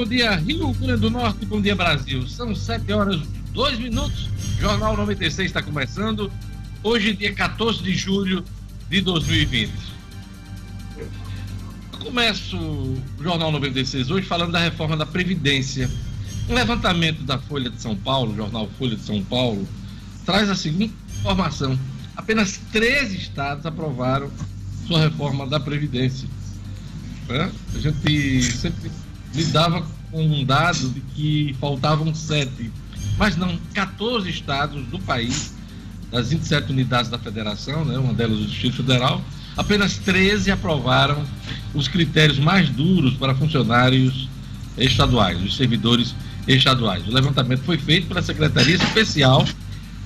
Bom dia Rio Grande do Norte, bom dia Brasil. São 7 horas 2 minutos. Jornal 96 está começando. Hoje, dia 14 de julho de 2020. Eu começo o Jornal 96 hoje falando da reforma da Previdência. Um levantamento da Folha de São Paulo, jornal Folha de São Paulo, traz a seguinte informação: apenas 13 estados aprovaram sua reforma da Previdência. É? A gente sempre lidava com um dado de que faltavam sete, mas não, 14 estados do país, das 27 unidades da federação, né, uma delas o Distrito Federal, apenas 13 aprovaram os critérios mais duros para funcionários estaduais, os servidores estaduais. O levantamento foi feito pela Secretaria Especial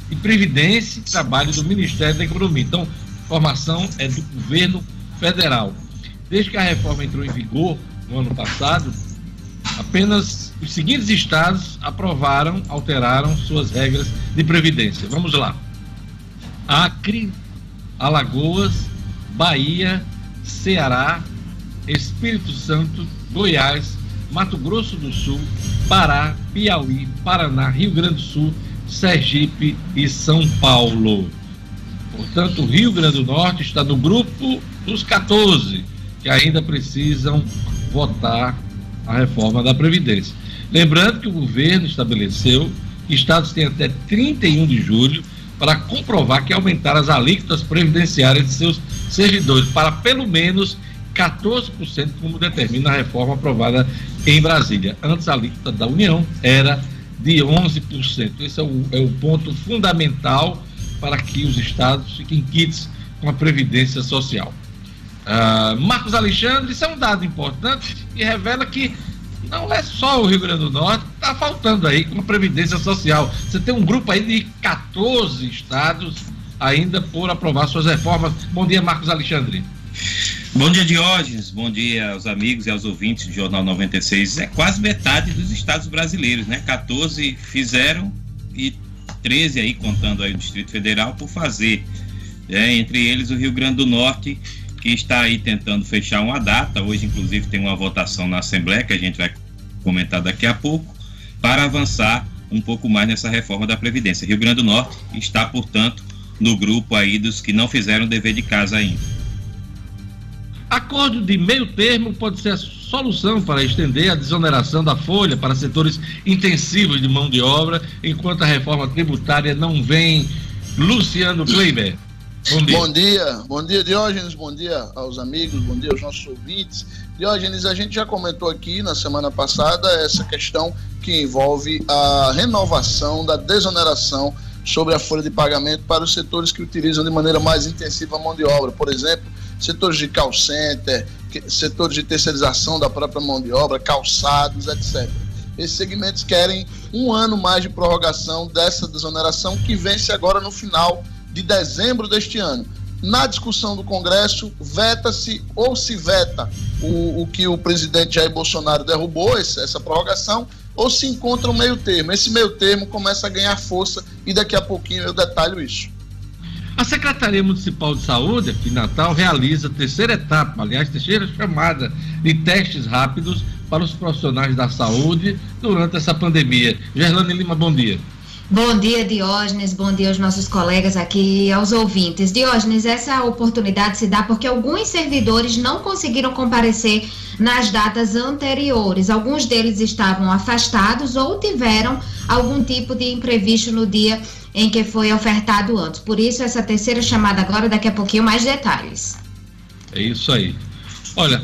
de Previdência e Trabalho do Ministério da Economia. Então, formação é do governo federal. Desde que a reforma entrou em vigor no ano passado, apenas os seguintes estados aprovaram, alteraram suas regras de previdência. Vamos lá: Acre, Alagoas, Bahia, Ceará, Espírito Santo, Goiás, Mato Grosso do Sul, Pará, Piauí, Paraná, Rio Grande do Sul, Sergipe e São Paulo. Portanto, o Rio Grande do Norte está no grupo dos 14 que ainda precisam votar a reforma da Previdência. Lembrando que o governo estabeleceu que estados têm até 31 de julho para comprovar que aumentaram as alíquotas previdenciárias de seus servidores para pelo menos 14%, como determina a reforma aprovada em Brasília. Antes a alíquota da União era de 11%. Esse é o, é o ponto fundamental para que os estados fiquem quites com a Previdência Social. Uh, Marcos Alexandre, isso é um dado importante e revela que não é só o Rio Grande do Norte que está faltando aí com a Previdência Social. Você tem um grupo aí de 14 estados ainda por aprovar suas reformas. Bom dia, Marcos Alexandre. Bom dia, Diógenes. Bom dia aos amigos e aos ouvintes do Jornal 96. É quase metade dos estados brasileiros, né? 14 fizeram e 13 aí, contando aí o Distrito Federal, por fazer. É, entre eles o Rio Grande do Norte que está aí tentando fechar uma data. Hoje, inclusive, tem uma votação na Assembleia que a gente vai comentar daqui a pouco, para avançar um pouco mais nessa reforma da Previdência. Rio Grande do Norte está, portanto, no grupo aí dos que não fizeram dever de casa ainda. Acordo de meio termo pode ser a solução para estender a desoneração da folha para setores intensivos de mão de obra, enquanto a reforma tributária não vem. Luciano Kleiber. Bom dia. bom dia, bom dia Diógenes, bom dia aos amigos, bom dia aos nossos ouvintes. Diógenes, a gente já comentou aqui na semana passada essa questão que envolve a renovação da desoneração sobre a folha de pagamento para os setores que utilizam de maneira mais intensiva a mão de obra. Por exemplo, setores de call center, setores de terceirização da própria mão de obra, calçados, etc. Esses segmentos querem um ano mais de prorrogação dessa desoneração que vence agora no final de dezembro deste ano. Na discussão do Congresso, veta-se ou se veta o, o que o presidente Jair Bolsonaro derrubou, essa prorrogação, ou se encontra um meio termo. Esse meio termo começa a ganhar força e daqui a pouquinho eu detalho isso. A Secretaria Municipal de Saúde, aqui em Natal, realiza a terceira etapa, aliás, terceira chamada de testes rápidos para os profissionais da saúde durante essa pandemia. Gerlane Lima, bom dia. Bom dia, Diógenes. Bom dia aos nossos colegas aqui aos ouvintes. Diógenes, essa oportunidade se dá porque alguns servidores não conseguiram comparecer nas datas anteriores. Alguns deles estavam afastados ou tiveram algum tipo de imprevisto no dia em que foi ofertado antes. Por isso, essa terceira chamada agora, daqui a pouquinho, mais detalhes. É isso aí. Olha,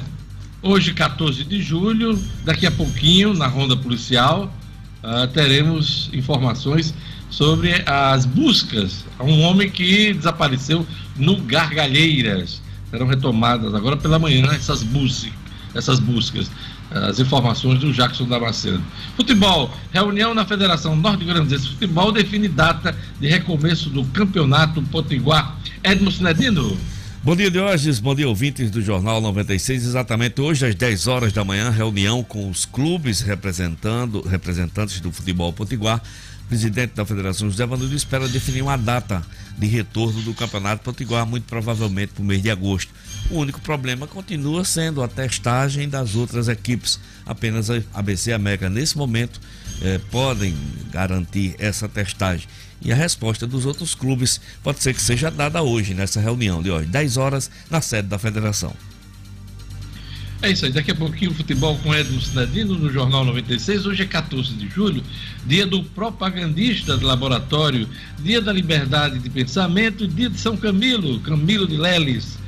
hoje, 14 de julho, daqui a pouquinho, na ronda policial uh, teremos informações sobre as buscas a um homem que desapareceu no Gargalheiras. Serão retomadas agora pela manhã essas, bus essas buscas. As informações do Jackson Damasceno. Futebol. Reunião na Federação Norte Grandense de Futebol define data de recomeço do Campeonato Potiguar. Edmo Sinedino. Bom dia, Diógenes. Bom dia, ouvintes do Jornal 96. Exatamente hoje, às 10 horas da manhã, reunião com os clubes representando, representantes do futebol potiguar presidente da federação, José Vanildo, espera definir uma data de retorno do Campeonato Potiguar, muito provavelmente para o mês de agosto. O único problema continua sendo a testagem das outras equipes. Apenas a ABC e América, nesse momento, eh, podem garantir essa testagem. E a resposta dos outros clubes pode ser que seja dada hoje, nessa reunião de hoje, 10 horas, na sede da federação. É isso aí, daqui a pouquinho futebol com Edmo Cidadino no Jornal 96. Hoje é 14 de julho, dia do propagandista do laboratório, dia da liberdade de pensamento, dia de São Camilo, Camilo de Leles,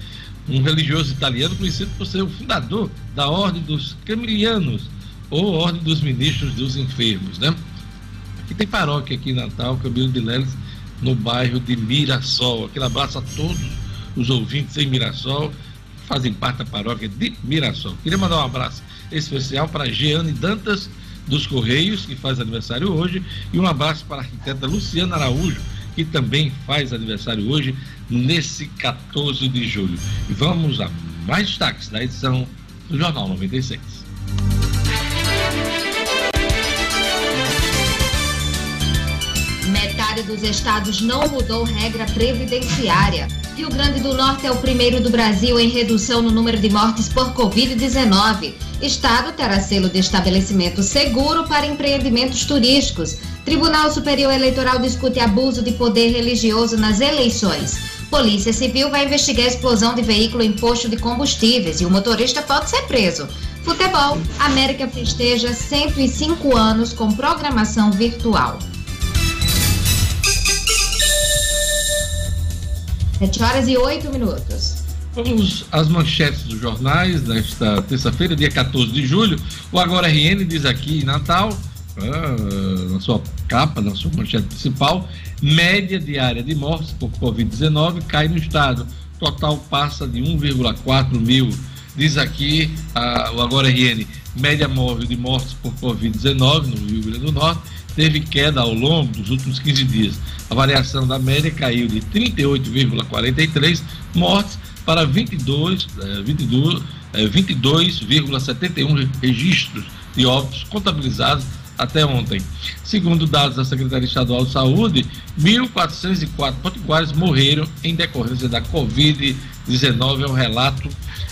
um religioso italiano conhecido por ser o fundador da Ordem dos Camilianos, ou Ordem dos Ministros dos Enfermos, né? Aqui tem paróquia aqui em Natal, Camilo de Leles, no bairro de Mirassol. Aquele abraço a todos os ouvintes em Mirassol fazem parte da paróquia de Mirassol. Queria mandar um abraço especial para Jeane Dantas dos Correios, que faz aniversário hoje, e um abraço para a arquiteta Luciana Araújo, que também faz aniversário hoje, nesse 14 de julho. E vamos a mais destaques da edição do Jornal 96. Metade dos estados não mudou regra previdenciária. Rio Grande do Norte é o primeiro do Brasil em redução no número de mortes por Covid-19. Estado terá selo de estabelecimento seguro para empreendimentos turísticos. Tribunal Superior Eleitoral discute abuso de poder religioso nas eleições. Polícia Civil vai investigar a explosão de veículo em posto de combustíveis e o motorista pode ser preso. Futebol, América festeja 105 anos com programação virtual. 7 horas e 8 minutos. Vamos às manchetes dos jornais desta terça-feira, dia 14 de julho. O Agora RN diz aqui em Natal, ah, na sua capa, na sua manchete principal, média diária de mortes por Covid-19 cai no estado. Total passa de 1,4 mil. Diz aqui ah, o Agora RN, média móvel de mortes por Covid-19 no Rio Grande do Norte teve queda ao longo dos últimos 15 dias. A variação da média caiu de 38,43 mortes para 22, 22, 22,71 registros de óbitos contabilizados até ontem. Segundo dados da Secretaria Estadual de Saúde, 1.404 potiguares morreram em decorrência da Covid-19, é o relato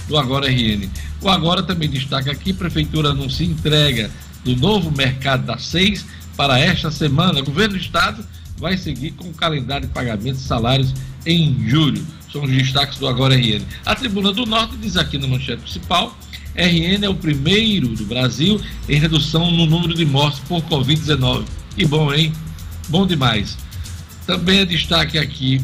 do Agora RN. O Agora também destaca aqui, Prefeitura anuncia entrega do novo mercado da seis para esta semana. O governo do estado vai seguir com o calendário de pagamento de salários em julho. São os destaques do Agora RN. A Tribuna do Norte diz aqui no manchete principal: RN é o primeiro do Brasil em redução no número de mortes por Covid-19. Que bom, hein? Bom demais. Também é destaque aqui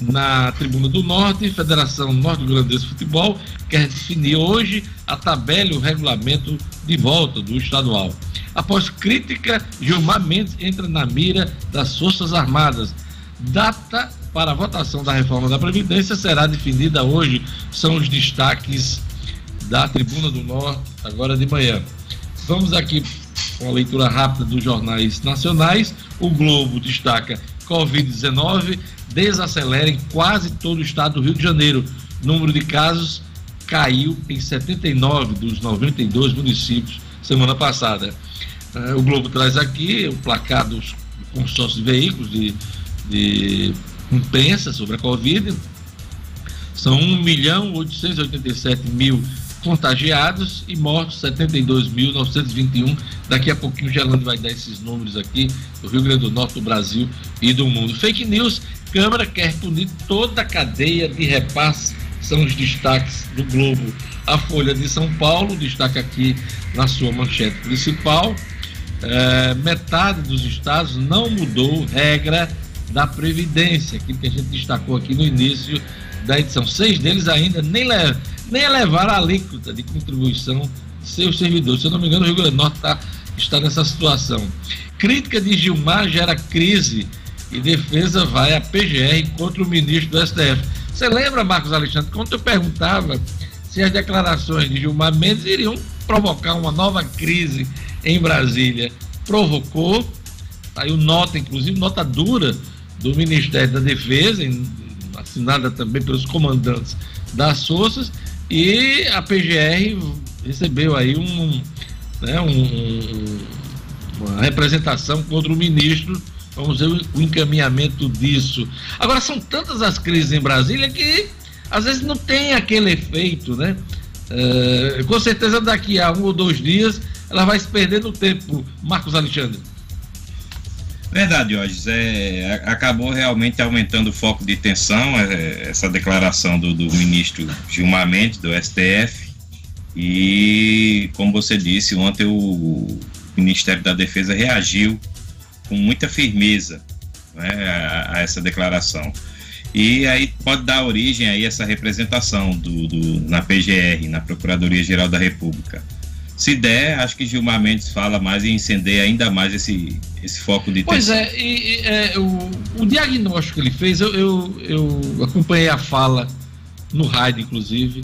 na Tribuna do Norte, Federação Norte Grandês de Futebol quer definir hoje a tabela e o regulamento de volta do estadual. Após crítica, Gilmar Mendes entra na mira das Forças Armadas. Data para a votação da reforma da Previdência será definida hoje. São os destaques da Tribuna do Norte, agora de manhã. Vamos aqui com a leitura rápida dos jornais nacionais. O Globo destaca Covid-19 desacelera em quase todo o estado do Rio de Janeiro. Número de casos caiu em 79 dos 92 municípios semana passada. Uh, o Globo traz aqui o placar dos consórcios de veículos de, de imprensa sobre a Covid. São 1 milhão 887 mil contagiados e mortos 72.921. Daqui a pouquinho o Gelando vai dar esses números aqui do Rio Grande do Norte, do Brasil e do mundo. Fake news, Câmara quer punir toda a cadeia de repasse, são os destaques do Globo. A Folha de São Paulo destaca aqui na sua manchete principal. É, metade dos estados não mudou regra da Previdência, aquilo que a gente destacou aqui no início da edição. Seis deles ainda nem levam nem elevar a alíquota de contribuição seus servidores. Se eu não me engano, o Rio Grande do Norte tá, está nessa situação. Crítica de Gilmar gera crise e defesa vai à PGR contra o ministro do STF. Você lembra, Marcos Alexandre, quando eu perguntava se as declarações de Gilmar Mendes iriam provocar uma nova crise em Brasília? Provocou, saiu nota, inclusive nota dura do Ministério da Defesa, assinada também pelos comandantes das forças, e a PGR recebeu aí um, né, um, uma representação contra o ministro Vamos ver o encaminhamento disso. Agora, são tantas as crises em Brasília que às vezes não tem aquele efeito, né? Uh, com certeza daqui a um ou dois dias ela vai se perder no tempo, Marcos Alexandre. Verdade, Jorge. É, acabou realmente aumentando o foco de tensão, é, essa declaração do, do, ministro Gilmar Mendes, do STF. E, como você disse, ontem o Ministério da Defesa reagiu com muita firmeza né, a, a, essa declaração. E aí pode dar origem a essa representação do, do, na PGR, na Procuradoria-Geral da República se der, acho que Gilmar Mendes fala mais e incender ainda mais esse, esse foco de Pois é, e, e, é o, o, diagnóstico que ele fez, eu, eu, eu, acompanhei a fala no rádio, inclusive,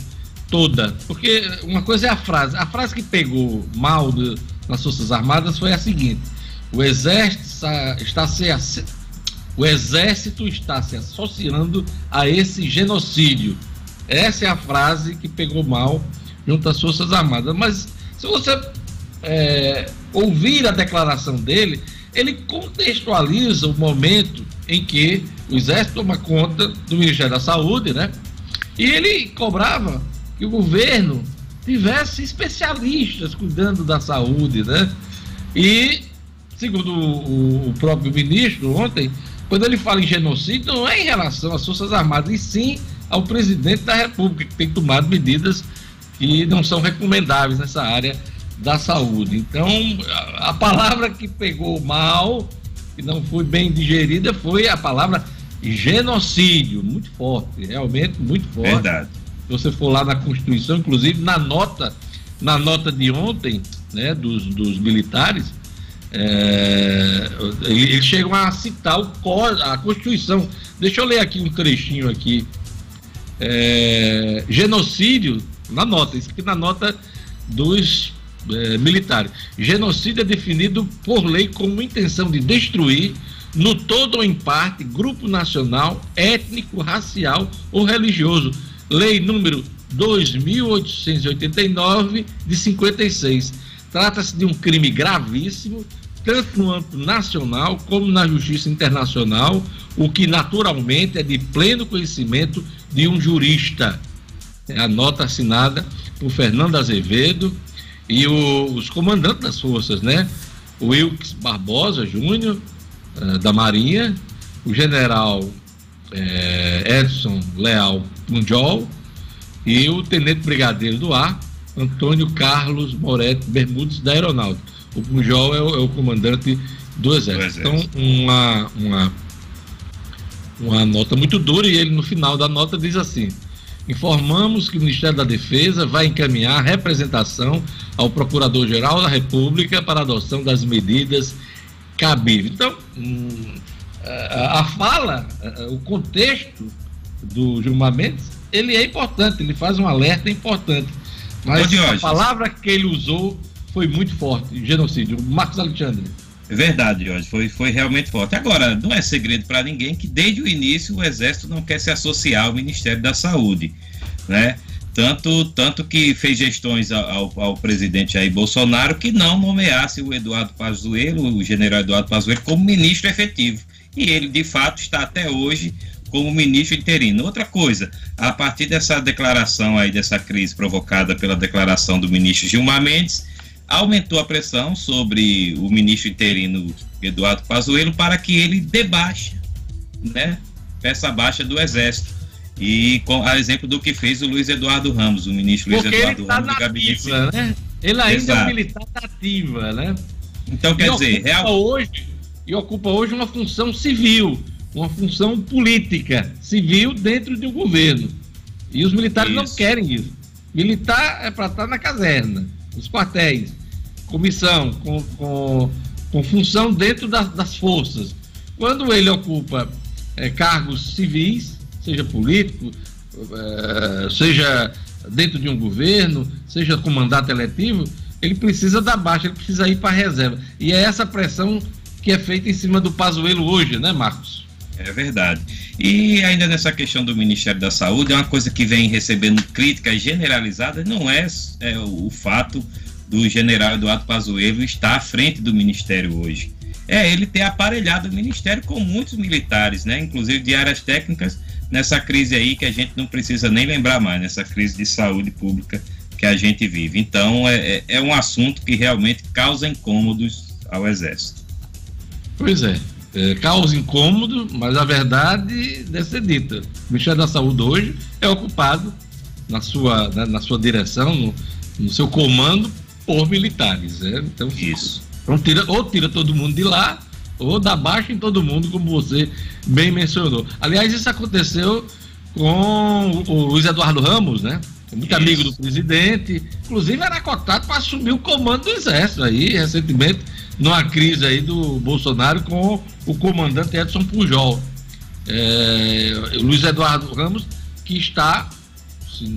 toda. Porque uma coisa é a frase. A frase que pegou mal nas Forças Armadas foi a seguinte: o exército está, está se o exército está se associando a esse genocídio. Essa é a frase que pegou mal junto às Forças Armadas. Mas se você é, ouvir a declaração dele, ele contextualiza o momento em que o Exército toma conta do Ministério da Saúde, né? E ele cobrava que o governo tivesse especialistas cuidando da saúde, né? E, segundo o, o próprio ministro ontem, quando ele fala em genocídio, não é em relação às Forças Armadas, e sim ao presidente da República, que tem tomado medidas que não são recomendáveis nessa área da saúde. Então, a, a palavra que pegou mal, que não foi bem digerida, foi a palavra genocídio, muito forte, realmente muito forte. Verdade. Se você for lá na Constituição, inclusive na nota, na nota de ontem, né, dos, dos militares, é, eles chegam a citar o, a Constituição. Deixa eu ler aqui um trechinho aqui. É, genocídio na nota, isso aqui na nota dos é, militares. Genocídio é definido por lei como intenção de destruir, no todo ou em parte, grupo nacional, étnico, racial ou religioso. Lei número 2.889 de 56. Trata-se de um crime gravíssimo, tanto no âmbito nacional como na justiça internacional, o que naturalmente é de pleno conhecimento de um jurista a nota assinada por Fernando Azevedo e o, os comandantes das forças, né? O Wilkes Barbosa Júnior, uh, da Marinha, o general eh, Edson Leal Punjol e o tenente brigadeiro do ar, Antônio Carlos Moretti Bermudes, da Aeronáutica. O Punjol é o, é o comandante do Exército. do Exército. Então, uma, uma, uma nota muito dura, e ele no final da nota diz assim: informamos que o Ministério da Defesa vai encaminhar representação ao Procurador-Geral da República para adoção das medidas cabíveis. Então, hum, a fala, o contexto do Gilmar Mendes, ele é importante, ele faz um alerta importante. Mas a palavra que ele usou foi muito forte, genocídio. Marcos Alexandre. É verdade, Jorge, foi, foi realmente forte. Agora, não é segredo para ninguém que desde o início o Exército não quer se associar ao Ministério da Saúde, né? Tanto, tanto que fez gestões ao, ao presidente Jair Bolsonaro que não nomeasse o Eduardo Pazuello, o general Eduardo Pazuello, como ministro efetivo. E ele, de fato, está até hoje como ministro interino. Outra coisa, a partir dessa declaração aí, dessa crise provocada pela declaração do ministro Gilmar Mendes, aumentou a pressão sobre o ministro interino Eduardo Pazuello para que ele debaixe, né, peça baixa do Exército. E com a exemplo do que fez o Luiz Eduardo Ramos, o ministro Luiz Eduardo tá Ramos do gabinete. Né? Ele ainda Exato. é um militar ativa, né? Então quer e dizer, real... hoje e ocupa hoje uma função civil, uma função política civil dentro de um governo. E os militares isso. não querem isso. Militar é para estar na caserna os quartéis, comissão, com, com, com função dentro das, das forças. Quando ele ocupa é, cargos civis, seja político, é, seja dentro de um governo, seja com mandato eletivo, ele precisa da baixa, ele precisa ir para a reserva. E é essa pressão que é feita em cima do Pazuello hoje, né, Marcos? É verdade. E ainda nessa questão do Ministério da Saúde, é uma coisa que vem recebendo críticas generalizadas, não é, é o fato do general Eduardo Pazuello estar à frente do Ministério hoje. é ele ter aparelhado o Ministério com muitos militares, né? Inclusive de áreas técnicas, nessa crise aí que a gente não precisa nem lembrar mais, nessa crise de saúde pública que a gente vive. Então, é, é, é um assunto que realmente causa incômodos ao Exército. Pois é, é, causa incômodo, mas a verdade deve ser dita. O Ministério da Saúde hoje é ocupado na sua, na, na sua direção, no, no, seu comando, por militares. Né? Então, isso. Então, tira, ou tira todo mundo de lá, ou dá baixa em todo mundo, como você bem mencionou. Aliás, isso aconteceu com o Luiz Eduardo Ramos, né? Muito isso. amigo do presidente, inclusive era cotado para assumir o comando do Exército aí, recentemente numa crise aí do Bolsonaro com o comandante Edson Pujol. É, Luiz Eduardo Ramos, que está,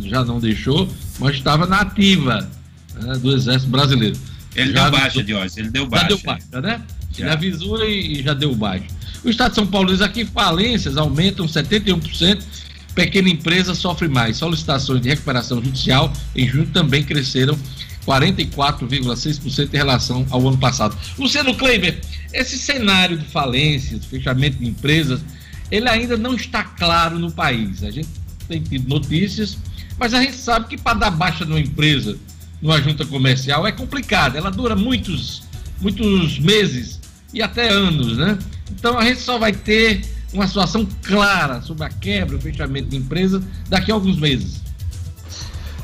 já não deixou, mas estava na ativa né, do Exército Brasileiro. Ele já deu baixa, Diógenes, ele deu baixa. Já deu baixa, né? Já. Ele avisou e, e, já deu baixa. O Estado de São Paulo diz aqui falências aumentam 71%, pequena empresa sofre mais. Solicitações de recuperação judicial em junho também cresceram 44,6% em relação ao ano passado. Luciano Kleiber, esse cenário de falências, fechamento de empresas, ele ainda não está claro no país. A gente tem tido notícias, mas a gente sabe que para dar baixa numa empresa, numa junta comercial, é complicado. Ela dura muitos, muitos meses e até anos, né? Então a gente só vai ter uma situação clara sobre a quebra, o fechamento de empresas daqui a alguns meses.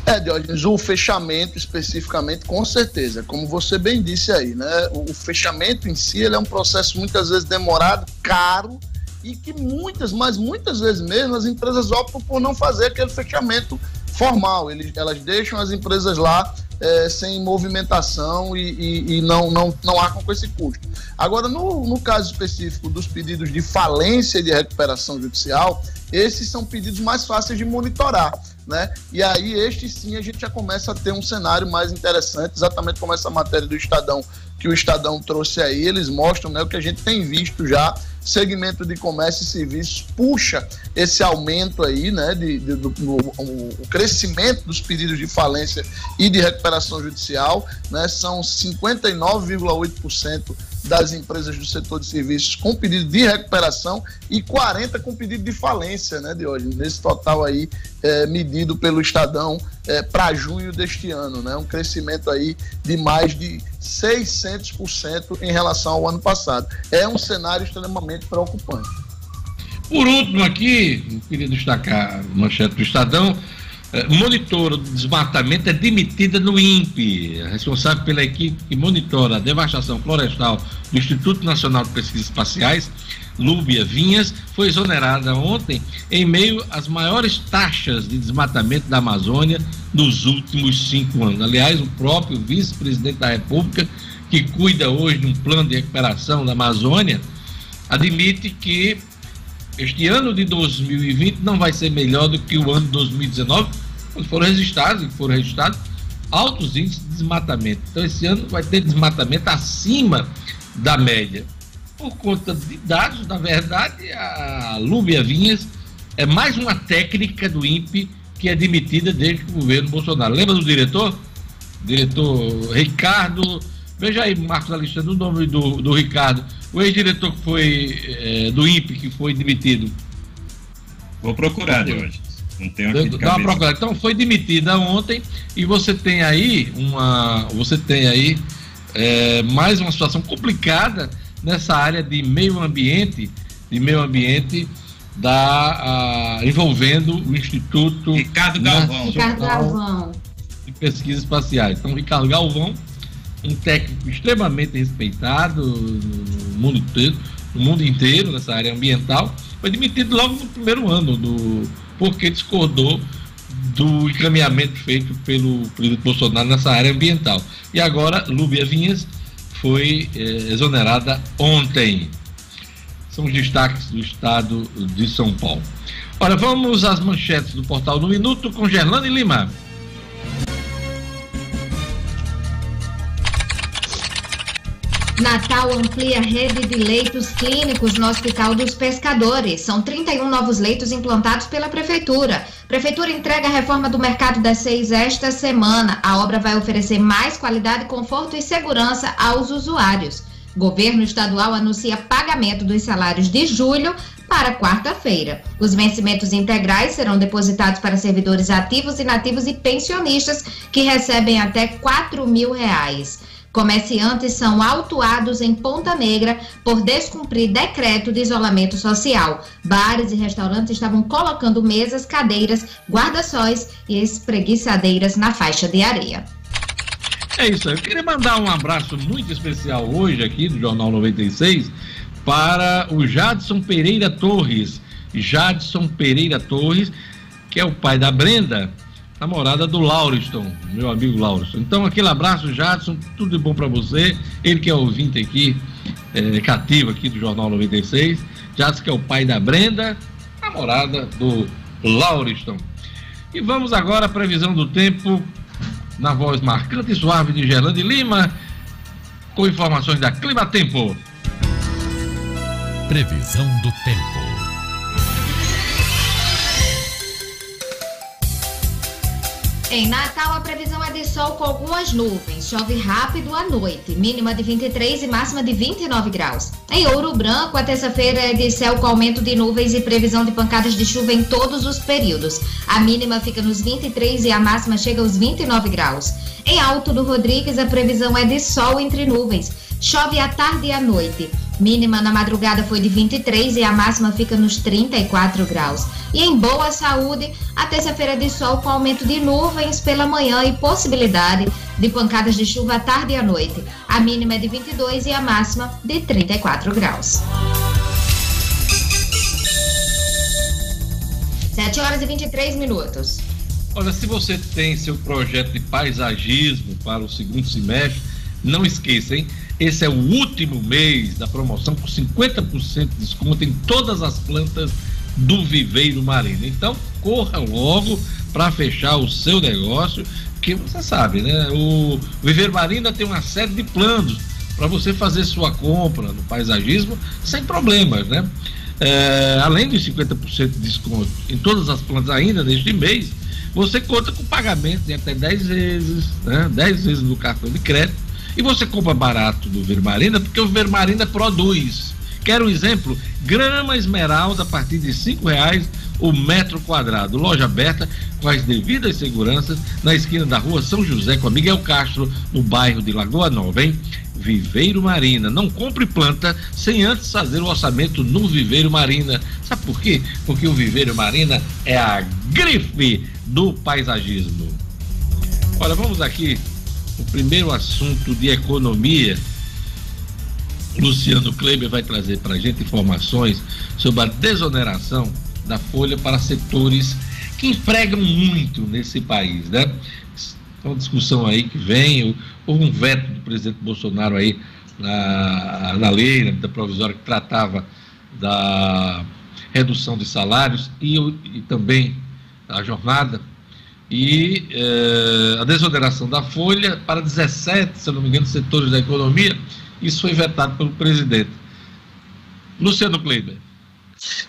É, Diógenes, o fechamento especificamente, com certeza, como você bem disse aí, né? O, o fechamento em si ele é um processo muitas vezes demorado, caro e que muitas, mas muitas vezes mesmo as empresas optam por não fazer aquele fechamento formal. Eles, elas deixam as empresas lá é, sem movimentação e, e, e, não, não, não arcam com esse custo. Agora, no, no caso específico dos pedidos de falência e de recuperação judicial, esses são pedidos mais fáceis de monitorar né? E aí, este sim, a gente já começa a ter um cenário mais interessante, exatamente como essa matéria do Estadão que o Estadão trouxe aí, eles mostram né, o que a gente tem visto já, segmento de comércio e serviços puxa esse aumento aí, né, de, de do, do, o crescimento dos pedidos de falência e de recuperação judicial, né, são 59,8% das empresas do setor de serviços com pedido de recuperação e 40 com pedido de falência, né, de hoje, nesse total aí é, medido pelo Estadão é, para junho deste ano, né, um crescimento aí de mais de 600% em relação ao ano passado. É um cenário extremamente preocupante. Por último aqui, queria destacar a manchete do Estadão, monitora do desmatamento é demitida no INPE, responsável pela equipe que monitora a devastação florestal do Instituto Nacional de Pesquisas Espaciais, Lúbia Vinhas, foi exonerada ontem em meio às maiores taxas de desmatamento da Amazônia nos últimos cinco anos. Aliás, o próprio vice-presidente da República, que cuida hoje de um plano de recuperação da Amazônia, admite que este ano de 2020 não vai ser melhor do que o ano de 2019, quando foram registrados, foram registrados altos índices de desmatamento. Então, esse ano vai ter desmatamento acima da média. Por conta de dados, na verdade, a Lúbia Vinhas é mais uma técnica do INPE que é demitida desde que o governo Bolsonaro. Lembra do diretor? Diretor Ricardo. Veja aí, Marcos Alexandre, o nome do, do Ricardo. O ex-diretor que foi é, do INPE que foi demitido. Vou procurar, hoje. Não tenho aqui Dá uma procurada. Então foi demitida ontem e você tem aí uma. Você tem aí é, mais uma situação complicada nessa área de meio ambiente, de meio ambiente da, a, envolvendo o Instituto Ricardo Galvão. Ricardo Galvão. de Pesquisas Espaciais. Então, Ricardo Galvão, um técnico extremamente respeitado no mundo inteiro, no mundo inteiro nessa área ambiental, foi demitido logo no primeiro ano do porque discordou do encaminhamento feito pelo presidente Bolsonaro nessa área ambiental. E agora, Lúbia Vinhas foi eh, exonerada ontem. São os destaques do estado de São Paulo. Ora, vamos às manchetes do portal do Minuto com Gerlane Lima. Natal amplia rede de leitos clínicos no Hospital dos Pescadores. São 31 novos leitos implantados pela Prefeitura. Prefeitura entrega a reforma do mercado das seis esta semana. A obra vai oferecer mais qualidade, conforto e segurança aos usuários. Governo estadual anuncia pagamento dos salários de julho para quarta-feira. Os vencimentos integrais serão depositados para servidores ativos, inativos e pensionistas que recebem até 4 mil reais. Comerciantes são autuados em Ponta Negra por descumprir decreto de isolamento social. Bares e restaurantes estavam colocando mesas, cadeiras, guarda-sóis e espreguiçadeiras na faixa de areia. É isso, eu queria mandar um abraço muito especial hoje aqui do Jornal 96 para o Jadson Pereira Torres. Jadson Pereira Torres, que é o pai da Brenda, namorada do Lauriston, meu amigo Lauriston. Então, aquele abraço, Jadson, tudo de bom para você. Ele que é ouvinte aqui, é, cativo aqui do Jornal 96. Jadson, que é o pai da Brenda, namorada do Lauriston. E vamos agora à previsão do tempo, na voz marcante e suave de Gerlande Lima, com informações da Clima Tempo. Previsão do tempo. Em Natal, a previsão é de sol com algumas nuvens. Chove rápido à noite, mínima de 23 e máxima de 29 graus. Em Ouro Branco, a terça-feira é de céu com aumento de nuvens e previsão de pancadas de chuva em todos os períodos. A mínima fica nos 23 e a máxima chega aos 29 graus. Em Alto do Rodrigues, a previsão é de sol entre nuvens. Chove à tarde e à noite. Mínima na madrugada foi de 23 e a máxima fica nos 34 graus. E em boa saúde, a terça-feira de sol com aumento de nuvens pela manhã e possibilidade de pancadas de chuva à tarde e à noite. A mínima é de 22 e a máxima de 34 graus. 7 horas e 23 minutos. Olha, se você tem seu projeto de paisagismo para o segundo semestre, não esqueça, hein? Esse é o último mês da promoção com 50% de desconto em todas as plantas do Viveiro Marina. Então, corra logo para fechar o seu negócio, que você sabe, né? O Viveiro Marina tem uma série de planos para você fazer sua compra no paisagismo sem problemas, né? É, além dos 50% de desconto em todas as plantas ainda neste mês, você conta com pagamento de até 10 vezes, né? 10 vezes no cartão de crédito e você compra barato do Vermarina porque o Vermarina produz. Quero um exemplo? Grama esmeralda a partir de cinco reais o metro quadrado. Loja aberta com as devidas seguranças na esquina da rua São José com a Miguel Castro, no bairro de Lagoa Nova, hein? Viveiro Marina. Não compre planta sem antes fazer o orçamento no Viveiro Marina. Sabe por quê? Porque o Viveiro Marina é a grife do paisagismo. Olha, vamos aqui o primeiro assunto de economia. Luciano Kleber vai trazer para a gente informações sobre a desoneração da folha para setores que empregam muito nesse país, né? É uma discussão aí que vem, houve um veto do presidente Bolsonaro aí na, na lei, medida provisória que tratava da redução de salários e, e também a jornada e eh, a desoneração da folha para 17, se não me engano, setores da economia. Isso foi vetado pelo presidente. Luciano Kleiber.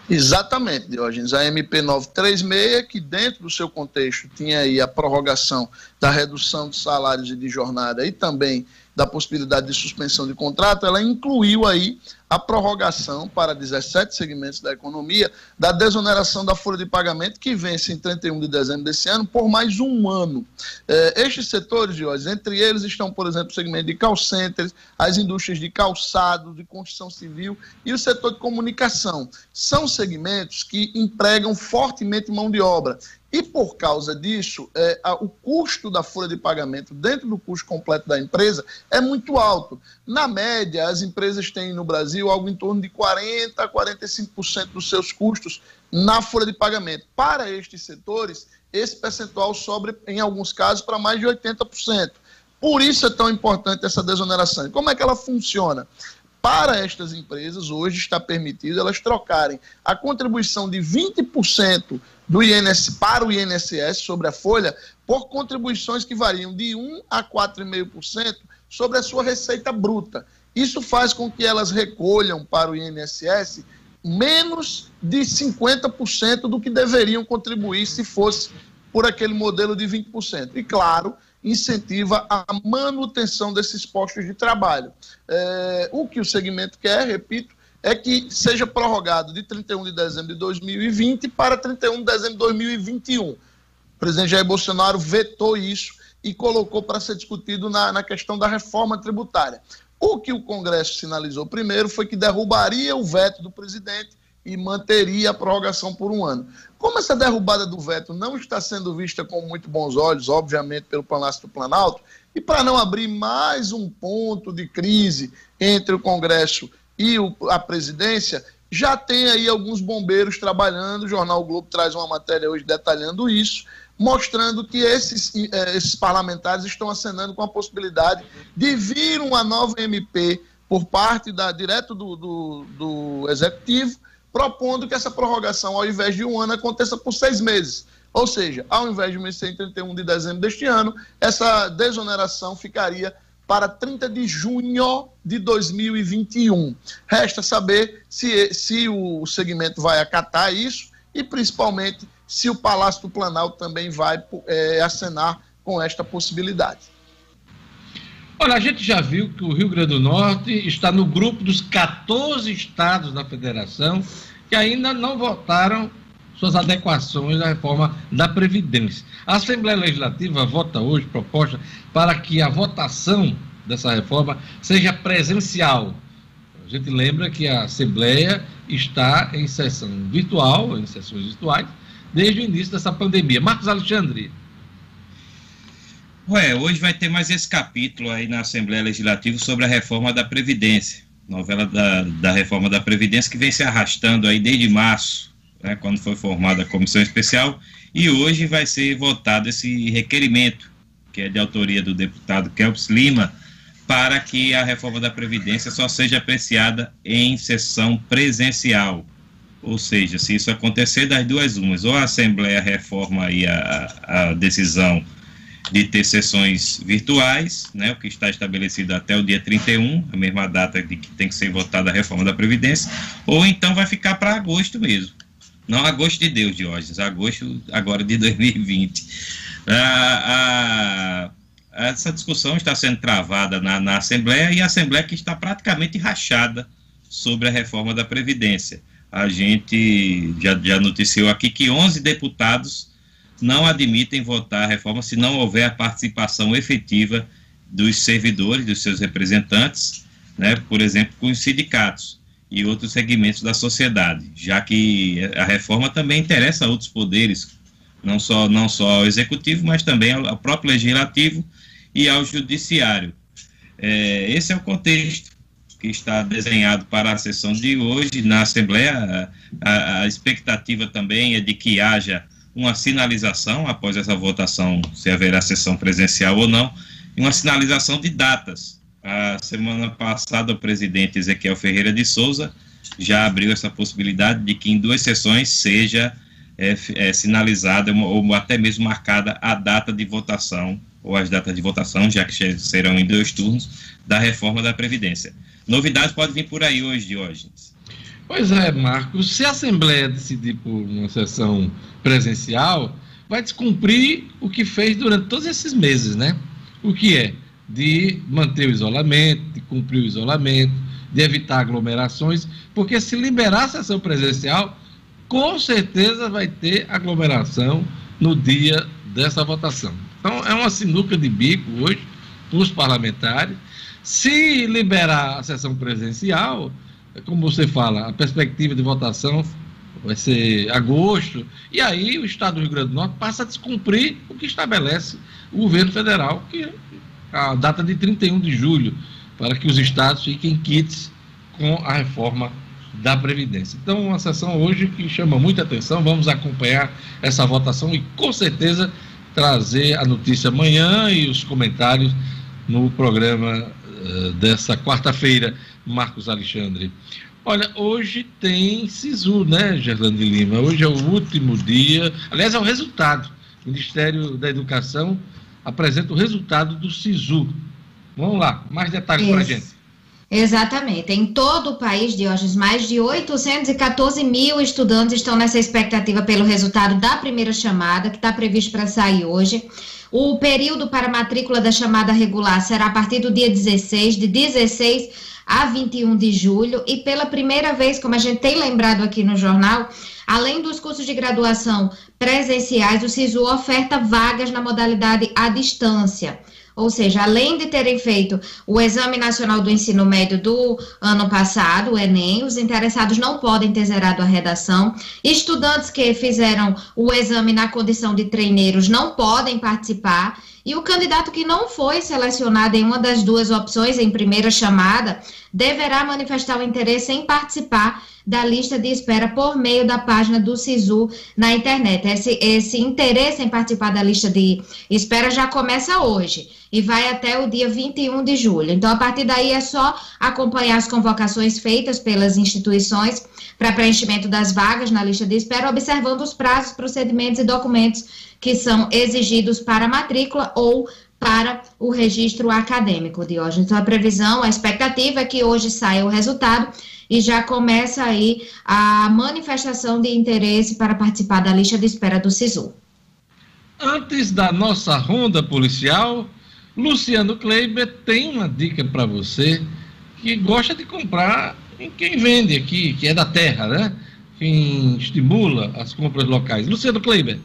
Exatamente, Diógenes. A MP 936, que dentro do seu contexto tinha aí a prorrogação da redução de salários e de jornada e também da possibilidade de suspensão de contrato, ela incluiu aí a prorrogação para 17 segmentos da economia da desoneração da folha de pagamento que vence em 31 de dezembro desse ano por mais um ano. É, estes setores, Jorge, entre eles estão, por exemplo, o segmento de call centers, as indústrias de calçado, de construção civil e o setor de comunicação. São segmentos que empregam fortemente mão de obra e por causa disso, é, a, o custo da folha de pagamento dentro do custo completo da empresa é muito alto. Na média, as empresas têm no Brasil algo em torno de 40% a 45% dos seus custos na folha de pagamento. Para estes setores, esse percentual sobe, em alguns casos, para mais de 80%. Por isso é tão importante essa desoneração. E como é que ela funciona? Para estas empresas, hoje está permitido elas trocarem a contribuição de 20% do INS para o INSS sobre a folha por contribuições que variam de 1 a 4,5% sobre a sua receita bruta. Isso faz com que elas recolham para o INSS menos de 50% do que deveriam contribuir se fosse por aquele modelo de 20%. E claro, incentiva a manutenção desses postos de trabalho. É, o que o segmento quer, repito, é que seja prorrogado de 31 de dezembro de 2020 para 31 de dezembro de 2021. O presidente Jair Bolsonaro vetou isso e colocou para ser discutido na, na questão da reforma tributária. O que o Congresso sinalizou primeiro foi que derrubaria o veto do presidente e manteria a prorrogação por um ano. Como essa derrubada do veto não está sendo vista com muito bons olhos, obviamente, pelo Palácio do Planalto, e para não abrir mais um ponto de crise entre o Congresso e o, a presidência, já tem aí alguns bombeiros trabalhando. O Jornal o Globo traz uma matéria hoje detalhando isso, mostrando que esses, eh, esses parlamentares estão acenando com a possibilidade de vir uma nova MP por parte da direto do, do, do executivo, propondo que essa prorrogação, ao invés de um ano, aconteça por seis meses. Ou seja, ao invés de vencer em 31 de dezembro deste ano, essa desoneração ficaria para 30 de junho de 2021. Resta saber se, se o segmento vai acatar isso e, principalmente, se o Palácio do Planalto também vai é, acenar com esta possibilidade. Olha, a gente já viu que o Rio Grande do Norte está no grupo dos 14 estados da federação que ainda não votaram suas adequações à reforma da Previdência. A Assembleia Legislativa vota hoje proposta para que a votação dessa reforma seja presencial. A gente lembra que a Assembleia está em sessão virtual, em sessões virtuais, desde o início dessa pandemia. Marcos Alexandre. Ué, hoje vai ter mais esse capítulo aí na Assembleia Legislativa sobre a reforma da Previdência. Novela da, da reforma da Previdência que vem se arrastando aí desde março né, quando foi formada a comissão especial, e hoje vai ser votado esse requerimento, que é de autoria do deputado Kelps Lima, para que a reforma da Previdência só seja apreciada em sessão presencial. Ou seja, se isso acontecer das duas umas, ou a Assembleia reforma aí a, a decisão de ter sessões virtuais, né, o que está estabelecido até o dia 31, a mesma data de que tem que ser votada a reforma da Previdência, ou então vai ficar para agosto mesmo. Não agosto de Deus, Diógenes, agosto agora de 2020. Ah, ah, essa discussão está sendo travada na, na Assembleia e a Assembleia que está praticamente rachada sobre a reforma da Previdência. A gente já, já noticiou aqui que 11 deputados não admitem votar a reforma se não houver a participação efetiva dos servidores, dos seus representantes, né, por exemplo, com os sindicatos e outros segmentos da sociedade, já que a reforma também interessa a outros poderes, não só, não só ao executivo, mas também ao, ao próprio legislativo e ao judiciário. É, esse é o contexto que está desenhado para a sessão de hoje na Assembleia. A, a expectativa também é de que haja uma sinalização após essa votação, se haverá sessão presencial ou não, e uma sinalização de datas a semana passada, o presidente Ezequiel Ferreira de Souza já abriu essa possibilidade de que em duas sessões seja é, é, sinalizada ou até mesmo marcada a data de votação, ou as datas de votação, já que serão em dois turnos, da reforma da Previdência. Novidades podem vir por aí hoje, Diógenes. Pois é, Marcos. Se a Assembleia decidir por uma sessão presencial, vai descumprir o que fez durante todos esses meses, né? O que é? de manter o isolamento, de cumprir o isolamento, de evitar aglomerações, porque se liberar a sessão presencial, com certeza vai ter aglomeração no dia dessa votação. Então, é uma sinuca de bico hoje para os parlamentares. Se liberar a sessão presencial, como você fala, a perspectiva de votação vai ser agosto, e aí o Estado do Rio Grande do Norte passa a descumprir o que estabelece o governo federal, que a data de 31 de julho, para que os estados fiquem quites com a reforma da Previdência. Então, uma sessão hoje que chama muita atenção, vamos acompanhar essa votação e com certeza trazer a notícia amanhã e os comentários no programa uh, dessa quarta-feira, Marcos Alexandre. Olha, hoje tem SISU, né, Gerlande Lima? Hoje é o último dia, aliás, é o resultado. O Ministério da Educação apresenta o resultado do SISU. Vamos lá, mais detalhes para a gente. Exatamente. Em todo o país, Diógenes, mais de 814 mil estudantes estão nessa expectativa pelo resultado da primeira chamada, que está previsto para sair hoje. O período para matrícula da chamada regular será a partir do dia 16, de 16 a 21 de julho, e pela primeira vez, como a gente tem lembrado aqui no jornal, além dos cursos de graduação presenciais, o SISU oferta vagas na modalidade à distância. Ou seja, além de terem feito o Exame Nacional do Ensino Médio do ano passado, o Enem, os interessados não podem ter zerado a redação. Estudantes que fizeram o exame na condição de treineiros não podem participar. E o candidato que não foi selecionado em uma das duas opções em primeira chamada deverá manifestar o interesse em participar da lista de espera por meio da página do SISU na internet. Esse, esse interesse em participar da lista de espera já começa hoje e vai até o dia 21 de julho. Então, a partir daí é só acompanhar as convocações feitas pelas instituições para preenchimento das vagas na lista de espera, observando os prazos, procedimentos e documentos que são exigidos para a matrícula ou para o registro acadêmico, de hoje. Então, a previsão, a expectativa é que hoje saia o resultado e já começa aí a manifestação de interesse para participar da lista de espera do SISU. Antes da nossa ronda policial, Luciano Kleiber tem uma dica para você que gosta de comprar em quem vende aqui, que é da terra, né? Quem estimula as compras locais. Luciano Kleiber.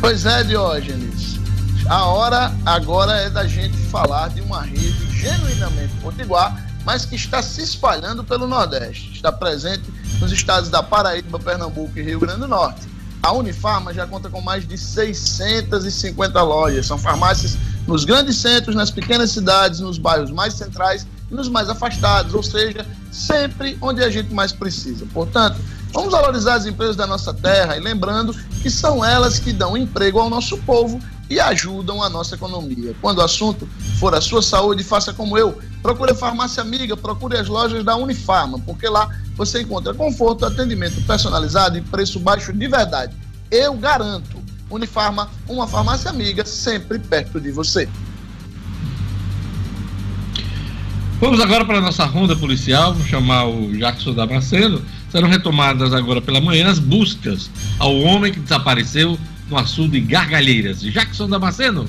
Pois é, Diógenes. A hora agora é da gente falar de uma rede genuinamente potiguar, mas que está se espalhando pelo Nordeste. Está presente nos estados da Paraíba, Pernambuco e Rio Grande do Norte. A Unifarma já conta com mais de 650 lojas. São farmácias nos grandes centros, nas pequenas cidades, nos bairros mais centrais e nos mais afastados, ou seja, sempre onde a gente mais precisa. Portanto, vamos valorizar as empresas da nossa terra e lembrando que são elas que dão emprego ao nosso povo e ajudam a nossa economia. Quando o assunto for a sua saúde, faça como eu. Procure a farmácia amiga, procure as lojas da Unifarma, porque lá você encontra conforto, atendimento personalizado e preço baixo de verdade. Eu garanto. Unifarma, uma farmácia amiga, sempre perto de você. Vamos agora para a nossa ronda policial, vou chamar o Jackson Damasceno. Serão retomadas agora pela manhã as buscas ao homem que desapareceu no açude de Gargalheiras. Jackson Damasceno.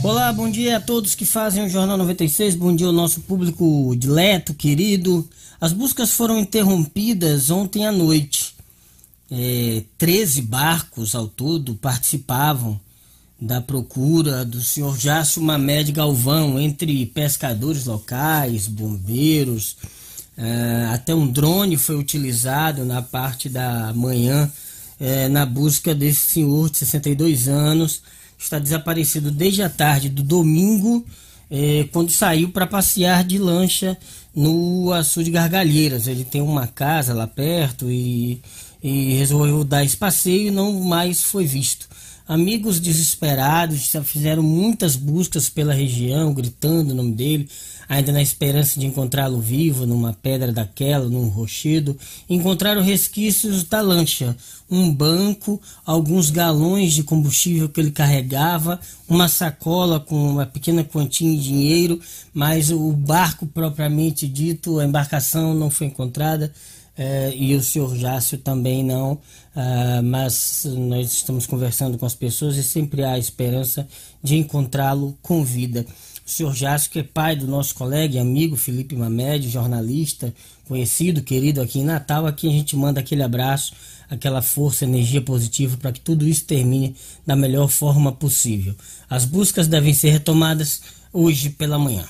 Olá, bom dia a todos que fazem o Jornal 96, bom dia ao nosso público dileto, querido. As buscas foram interrompidas ontem à noite. É, 13 barcos ao todo participavam da procura do senhor Jácio Mamed Galvão, entre pescadores locais, bombeiros, é, até um drone foi utilizado na parte da manhã é, na busca desse senhor de 62 anos está desaparecido desde a tarde do domingo, eh, quando saiu para passear de lancha no açude de Gargalheiras. Ele tem uma casa lá perto e, e resolveu dar esse passeio e não mais foi visto. Amigos desesperados fizeram muitas buscas pela região, gritando o nome dele, ainda na esperança de encontrá-lo vivo numa pedra daquela, num rochedo. Encontraram resquícios da lancha, um banco, alguns galões de combustível que ele carregava, uma sacola com uma pequena quantia de dinheiro, mas o barco propriamente dito, a embarcação não foi encontrada. Uh, e o senhor Jácio também não, uh, mas nós estamos conversando com as pessoas e sempre há esperança de encontrá-lo com vida. O senhor que é pai do nosso colega e amigo Felipe Mamed, jornalista, conhecido, querido aqui em Natal, aqui a gente manda aquele abraço, aquela força, energia positiva para que tudo isso termine da melhor forma possível. As buscas devem ser retomadas hoje pela manhã.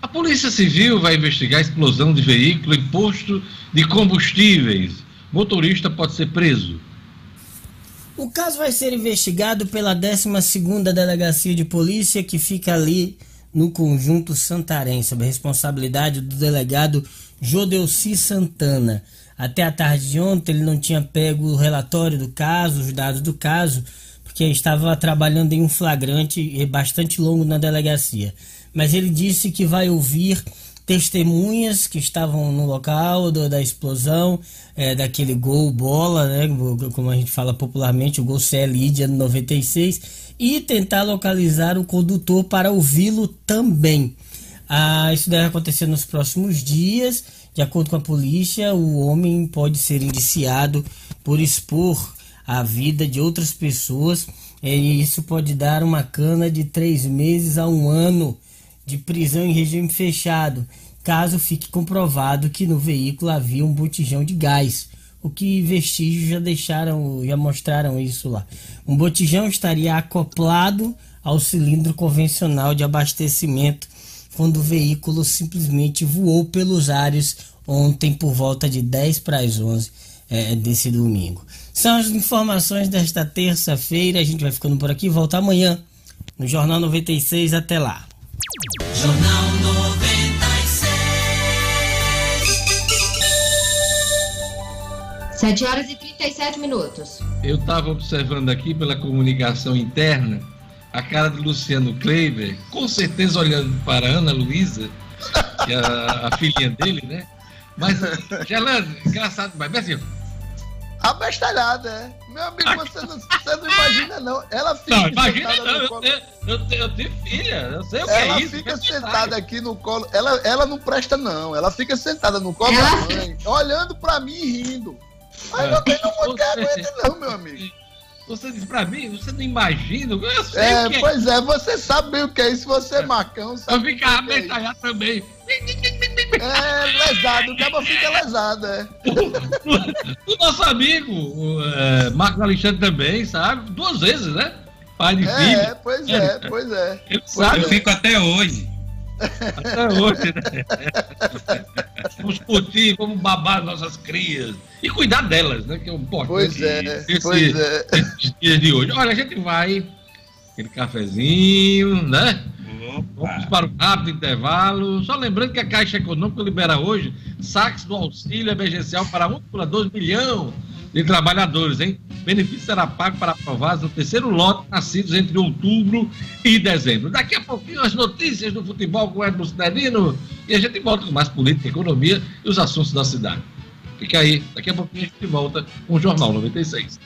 A Polícia Civil vai investigar a explosão de veículo em posto de combustíveis. Motorista pode ser preso. O caso vai ser investigado pela 12ª Delegacia de Polícia, que fica ali no conjunto Santarém, sob a responsabilidade do delegado Jodelci Santana. até a tarde de ontem ele não tinha pego o relatório do caso, os dados do caso, porque estava trabalhando em um flagrante bastante longo na delegacia. Mas ele disse que vai ouvir testemunhas que estavam no local do, da explosão, é, daquele gol bola, né, como a gente fala popularmente, o gol CLI de ano 96, e tentar localizar o condutor para ouvi-lo também. Ah, isso deve acontecer nos próximos dias. De acordo com a polícia, o homem pode ser indiciado por expor a vida de outras pessoas. E isso pode dar uma cana de três meses a um ano de prisão em regime fechado, caso fique comprovado que no veículo havia um botijão de gás. O que vestígios já deixaram, já mostraram isso lá. Um botijão estaria acoplado ao cilindro convencional de abastecimento quando o veículo simplesmente voou pelos ares ontem por volta de 10 para as 11 é, desse domingo. São as informações desta terça-feira. A gente vai ficando por aqui. Volta amanhã no Jornal 96. Até lá. Jornal 96. 7 horas e 37 minutos. Eu estava observando aqui pela comunicação interna a cara de Luciano Kleiber, com certeza olhando para Ana Luísa, que é a, a filhinha dele, né? Mas, Gelando, engraçado demais. Mas assim, Abestalhada, é. Meu amigo, você não, você não imagina, não. Ela fica não, imagina sentada não, no colo. Eu, eu, tenho, eu tenho filha, eu sei o que ela é isso. Ela fica sentada aqui no colo. Ela, ela não presta, não. Ela fica sentada no colo da mãe, olhando pra mim e rindo. Aí não tem não que aguenta, não, meu amigo. Você diz pra mim, você não imagina, eu sei é, o que é. Pois é, você sabe bem o que é isso, você é macão, sabe? Eu ficava metralhar é também. É, lesado, o cabo fica lesado, é. O, nosso amigo, o, é, Marcos Alexandre também, sabe? Duas vezes, né? Pai de é, filho. É, pois é, pois é. Eu, sabe? eu fico até hoje. Até hoje, né? Vamos curtir, vamos babar nossas crias e cuidar delas, né? Que é importante. Pois é, esse, pois é. Esses dias de hoje. Olha, a gente vai, aquele cafezinho, né? Vamos para o rápido intervalo. Só lembrando que a Caixa Econômica libera hoje saques do auxílio emergencial para 1,2 milhão de trabalhadores, hein? benefício será pago para aprovados no terceiro lote, nascidos entre outubro e dezembro. Daqui a pouquinho as notícias do futebol com o Edmo Cidadino e a gente volta com mais política, economia e os assuntos da cidade. Fica aí, daqui a pouquinho a gente volta com o Jornal 96.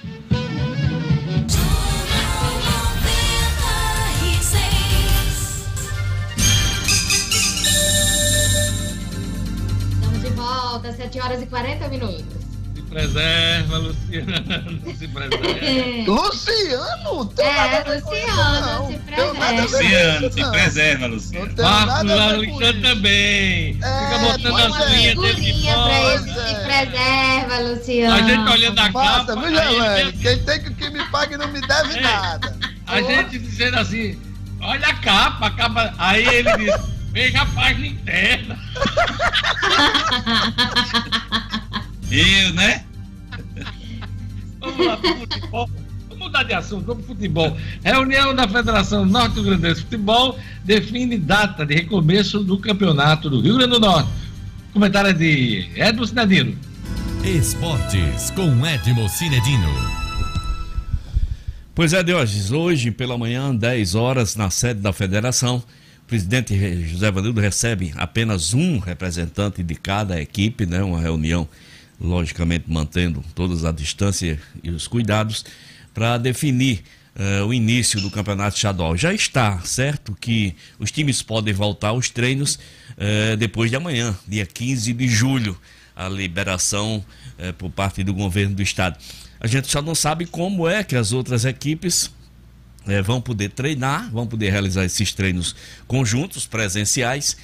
7 horas e 40 minutos preserva, Luciano. Se preserva. Luciano? É, Luciano, se preserva. Luciano, se preserva, Luciano. Marcos Alexandre também. É, Fica botando as linhas dele de fora. Se preserva, Luciano. A gente olhando a capa. Viu, velho? Quem tem que, que me pague não me deve é. nada. A gente dizendo assim, olha a capa, a capa. Aí ele diz, veja a página interna. Eu, né? Vamos lá pro futebol. Vamos mudar de assunto, vamos pro futebol. Reunião da Federação Norte Grande de Futebol define data de recomeço do campeonato do Rio Grande do Norte. Comentário é de Edmo Cinedino. Esportes com Edmo Cinedino. Pois é, Diógenes, hoje pela manhã, 10 horas, na sede da federação, presidente José Vanildo recebe apenas um representante de cada equipe, né? Uma reunião logicamente mantendo todas a distância e os cuidados, para definir uh, o início do campeonato estadual. Já está certo que os times podem voltar aos treinos uh, depois de amanhã, dia 15 de julho, a liberação uh, por parte do governo do estado. A gente só não sabe como é que as outras equipes vão poder treinar, vão poder realizar esses treinos conjuntos, presenciais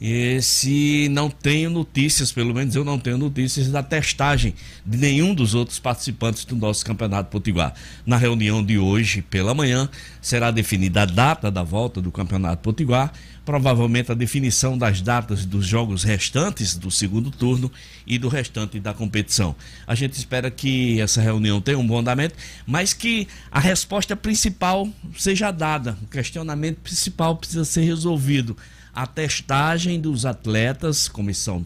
e se não tenho notícias, pelo menos eu não tenho notícias da testagem de nenhum dos outros participantes do nosso Campeonato Potiguar. Na reunião de hoje, pela manhã, será definida a data da volta do Campeonato Potiguar, provavelmente a definição das datas dos jogos restantes do segundo turno e do restante da competição. A gente espera que essa reunião tenha um bom andamento, mas que a resposta principal seja dada. O questionamento principal precisa ser resolvido a testagem dos atletas, comissão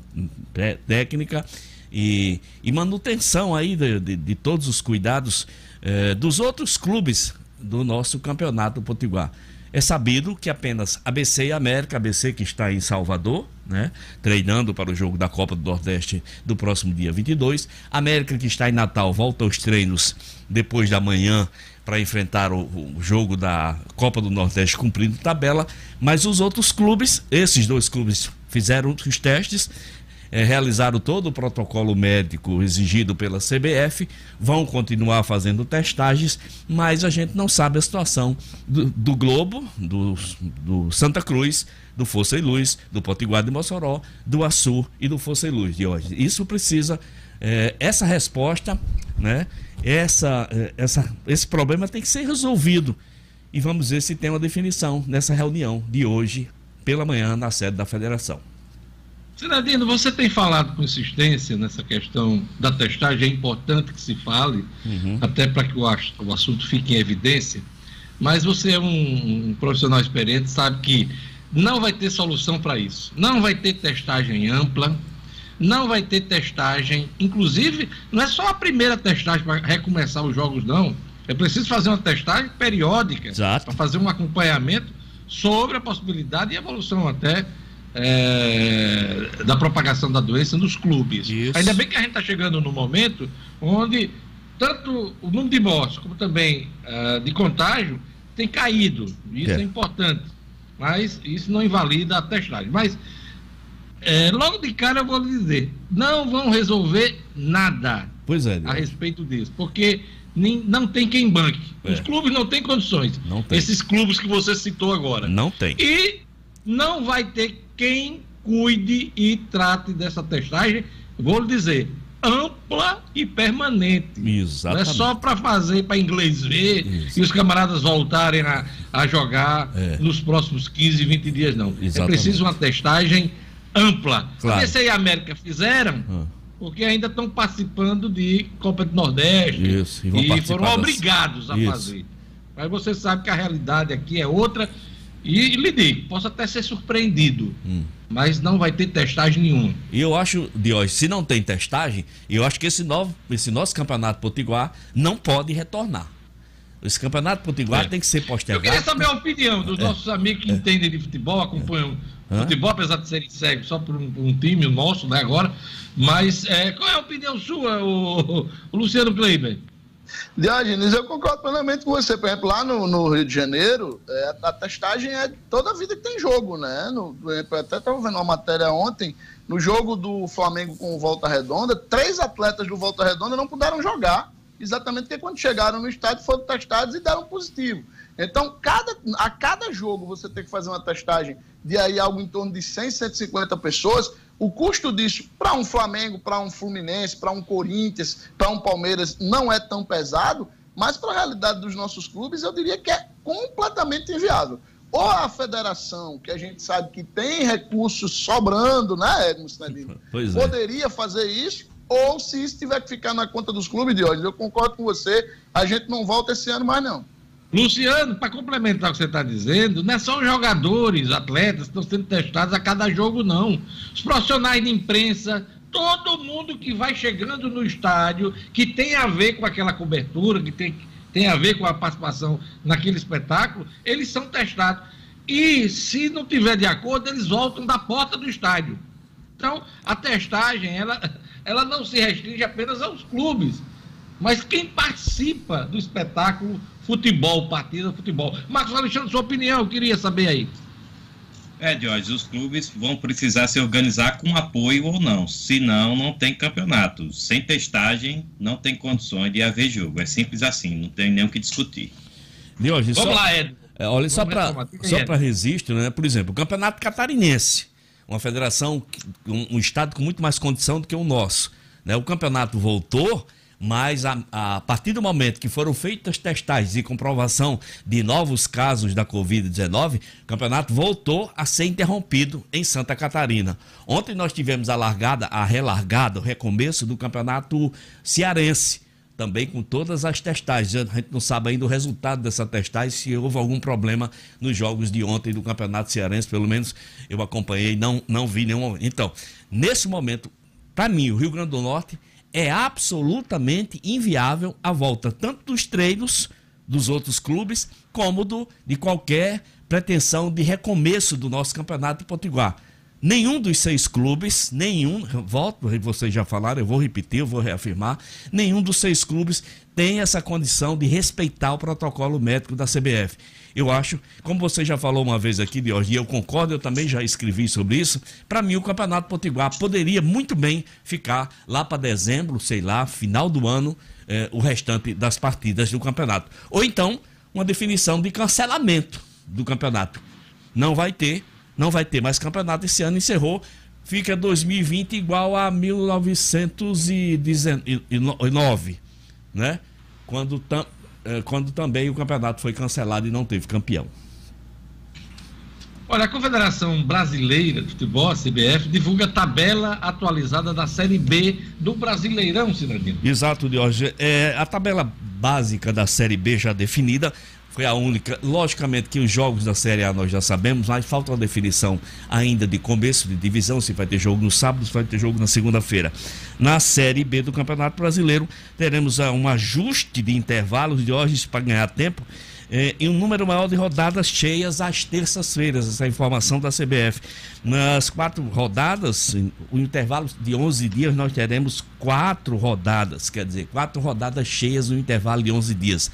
técnica e, e manutenção aí de, de, de todos os cuidados eh, dos outros clubes do nosso campeonato potiguar. É sabido que apenas ABC e América, ABC que está em Salvador, né, treinando para o jogo da Copa do Nordeste do próximo dia 22, América que está em Natal volta aos treinos depois da manhã para enfrentar o, o, jogo da Copa do Nordeste cumprindo tabela, mas os outros clubes, esses dois clubes fizeram os testes é, realizaram todo o protocolo médico exigido pela CBF, vão continuar fazendo testagens, mas a gente não sabe a situação do, do Globo, do, do, Santa Cruz, do Força e Luz, do Potiguar de Mossoró, do Açu e do Força e Luz de hoje. Isso precisa, é, essa resposta, né? Essa, é, essa, esse problema tem que ser resolvido. E vamos ver se tem uma definição nessa reunião de hoje, pela manhã, na sede da federação. Cidadino, você tem falado com insistência nessa questão da testagem, é importante que se fale, uhum. até para que o, o, assunto fique em evidência, mas você é um, um profissional experiente, sabe que não vai ter solução para isso. Não vai ter testagem ampla, não vai ter testagem, inclusive, não é só a primeira testagem para recomeçar os jogos, não. É preciso fazer uma testagem periódica para fazer um acompanhamento sobre a possibilidade e evolução até é, da propagação da doença nos clubes. Isso. Ainda bem que a gente está chegando no momento onde tanto o número de mortes como também uh, de contágio tem caído. Isso é. é. importante. Mas isso não invalida a testagem. Mas é, logo de cara eu vou lhe dizer, não vão resolver nada é, a respeito disso, porque nem, não tem quem banque. É. Os clubes não têm condições. Não tem. Esses clubes que você citou agora. Não tem. E não vai ter quem cuide e trate dessa testagem, vou lhe dizer, ampla e permanente. Exatamente. Não é só para fazer para inglês ver e os camaradas voltarem a, a jogar é. nos próximos 15, 20 dias, não. É Exatamente. É preciso uma testagem ampla. Claro. A e a América fizeram. Ah. Porque ainda estão participando de Copa do Nordeste Isso, e, e foram obrigados a Isso. fazer. Mas você sabe que a realidade aqui é outra e, lhe digo, posso até ser surpreendido, hum. mas não vai ter testagem nenhuma. E eu acho, Diógenes, se não tem testagem, eu acho que esse, novo, esse nosso campeonato potiguar não pode retornar. Esse campeonato potiguar é. tem que ser postergado. Eu queria saber a opinião dos é. nossos amigos que é. entendem de futebol, acompanham futebol, apesar de serem cegos só por um, por um, time nosso, né, agora. Mas é, qual é a opinião sua, o, o Luciano Kleiber? Diogenes, eu concordo plenamente com você. Por exemplo, lá no, no Rio de Janeiro, é, a testagem é toda a vida que tem jogo, né? No, eu até estava vendo uma matéria ontem, no jogo do Flamengo com o Volta Redonda, três atletas do Volta Redonda não puderam jogar, exatamente porque quando chegaram no estádio foram testados e deram positivo. Então, cada, a cada jogo você tem que fazer uma testagem de aí algo em torno de 100, 150 pessoas. O custo disso para um Flamengo, para um Fluminense, para um Corinthians, para um Palmeiras não é tão pesado, mas para a realidade dos nossos clubes eu diria que é completamente inviável. Ou a federação, que a gente sabe que tem recursos sobrando, né, Edmo Sinedino, é. poderia fazer isso, ou se isso tiver que ficar na conta dos clubes de hoje. Eu concordo com você, a gente não volta esse ano mais não. Luciano, para complementar o que você está dizendo, não é jogadores, atletas que estão sendo testados a cada jogo, não. Os profissionais de imprensa, todo mundo que vai chegando no estádio, que tem a ver com aquela cobertura, que tem, tem a ver com a participação naquele espetáculo, eles são testados. E se não tiver de acordo, eles voltam da porta do estádio. Então, a testagem, ela, ela não se restringe apenas aos clubes, mas quem participa do espetáculo futebol, partida futebol. Marcos Alexandre, sua opinião, eu queria saber aí. É, Jorge, os clubes vão precisar se organizar com apoio ou não. Senão, não tem campeonato. Sem testagem, não tem condições de haver jogo. É simples assim, não tem nem o que discutir. Vamos só, lá, Ed. É, olha, só para só para registro, né? Por exemplo, o Campeonato Catarinense, uma federação, um, um estado com muito mais condição do que o nosso. Né? O campeonato voltou mas a, a, partir do momento que foram feitas testagens e comprovação de novos casos da Covid-19, o campeonato voltou a ser interrompido em Santa Catarina. Ontem nós tivemos a largada, a relargada, o recomeço do campeonato cearense também com todas as testagens. A gente não sabe ainda o resultado dessa testagem, se houve algum problema nos jogos de ontem do Campeonato Cearense, pelo menos eu acompanhei, não, não vi nenhum. Então, nesse momento, para mim, o Rio Grande do Norte é absolutamente inviável a volta tanto dos treinos dos outros clubes como do, de qualquer pretensão de recomeço do nosso campeonato de Potiguar. Nenhum dos seis clubes, nenhum, volto, vocês já falaram, eu vou repetir, eu vou reafirmar, nenhum dos seis clubes tem essa condição de respeitar o protocolo médico da CBF. Eu acho, como você já falou uma vez aqui, Dior, e eu concordo, eu também já escrevi sobre isso, para mim o Campeonato Potiguar poderia muito bem ficar lá para dezembro, sei lá, final do ano, eh, o restante das partidas do campeonato. Ou então, uma definição de cancelamento do campeonato. Não vai ter não vai ter mais campeonato esse ano, encerrou. Fica 2020 igual a 1909, né? Quando, tam, quando também o campeonato foi cancelado e não teve campeão. Olha, a Confederação Brasileira de Futebol, a CBF, divulga a tabela atualizada da Série B do Brasileirão, Cidadino. Exato, Jorge. É, a tabela básica da Série B já definida foi a única. Logicamente que os jogos da Série A nós já sabemos, mas falta uma definição ainda de começo de divisão, se vai ter jogo no sábado, se vai ter jogo na segunda-feira. Na Série B do Campeonato Brasileiro, teremos ah, um ajuste de intervalos de hoje para ganhar tempo. Eh, e um número maior de rodadas cheias às terças-feiras, essa é informação da CBF. Nas quatro rodadas, o intervalo de 11 dias, nós teremos quatro rodadas, quer dizer, quatro rodadas cheias no intervalo de 11 dias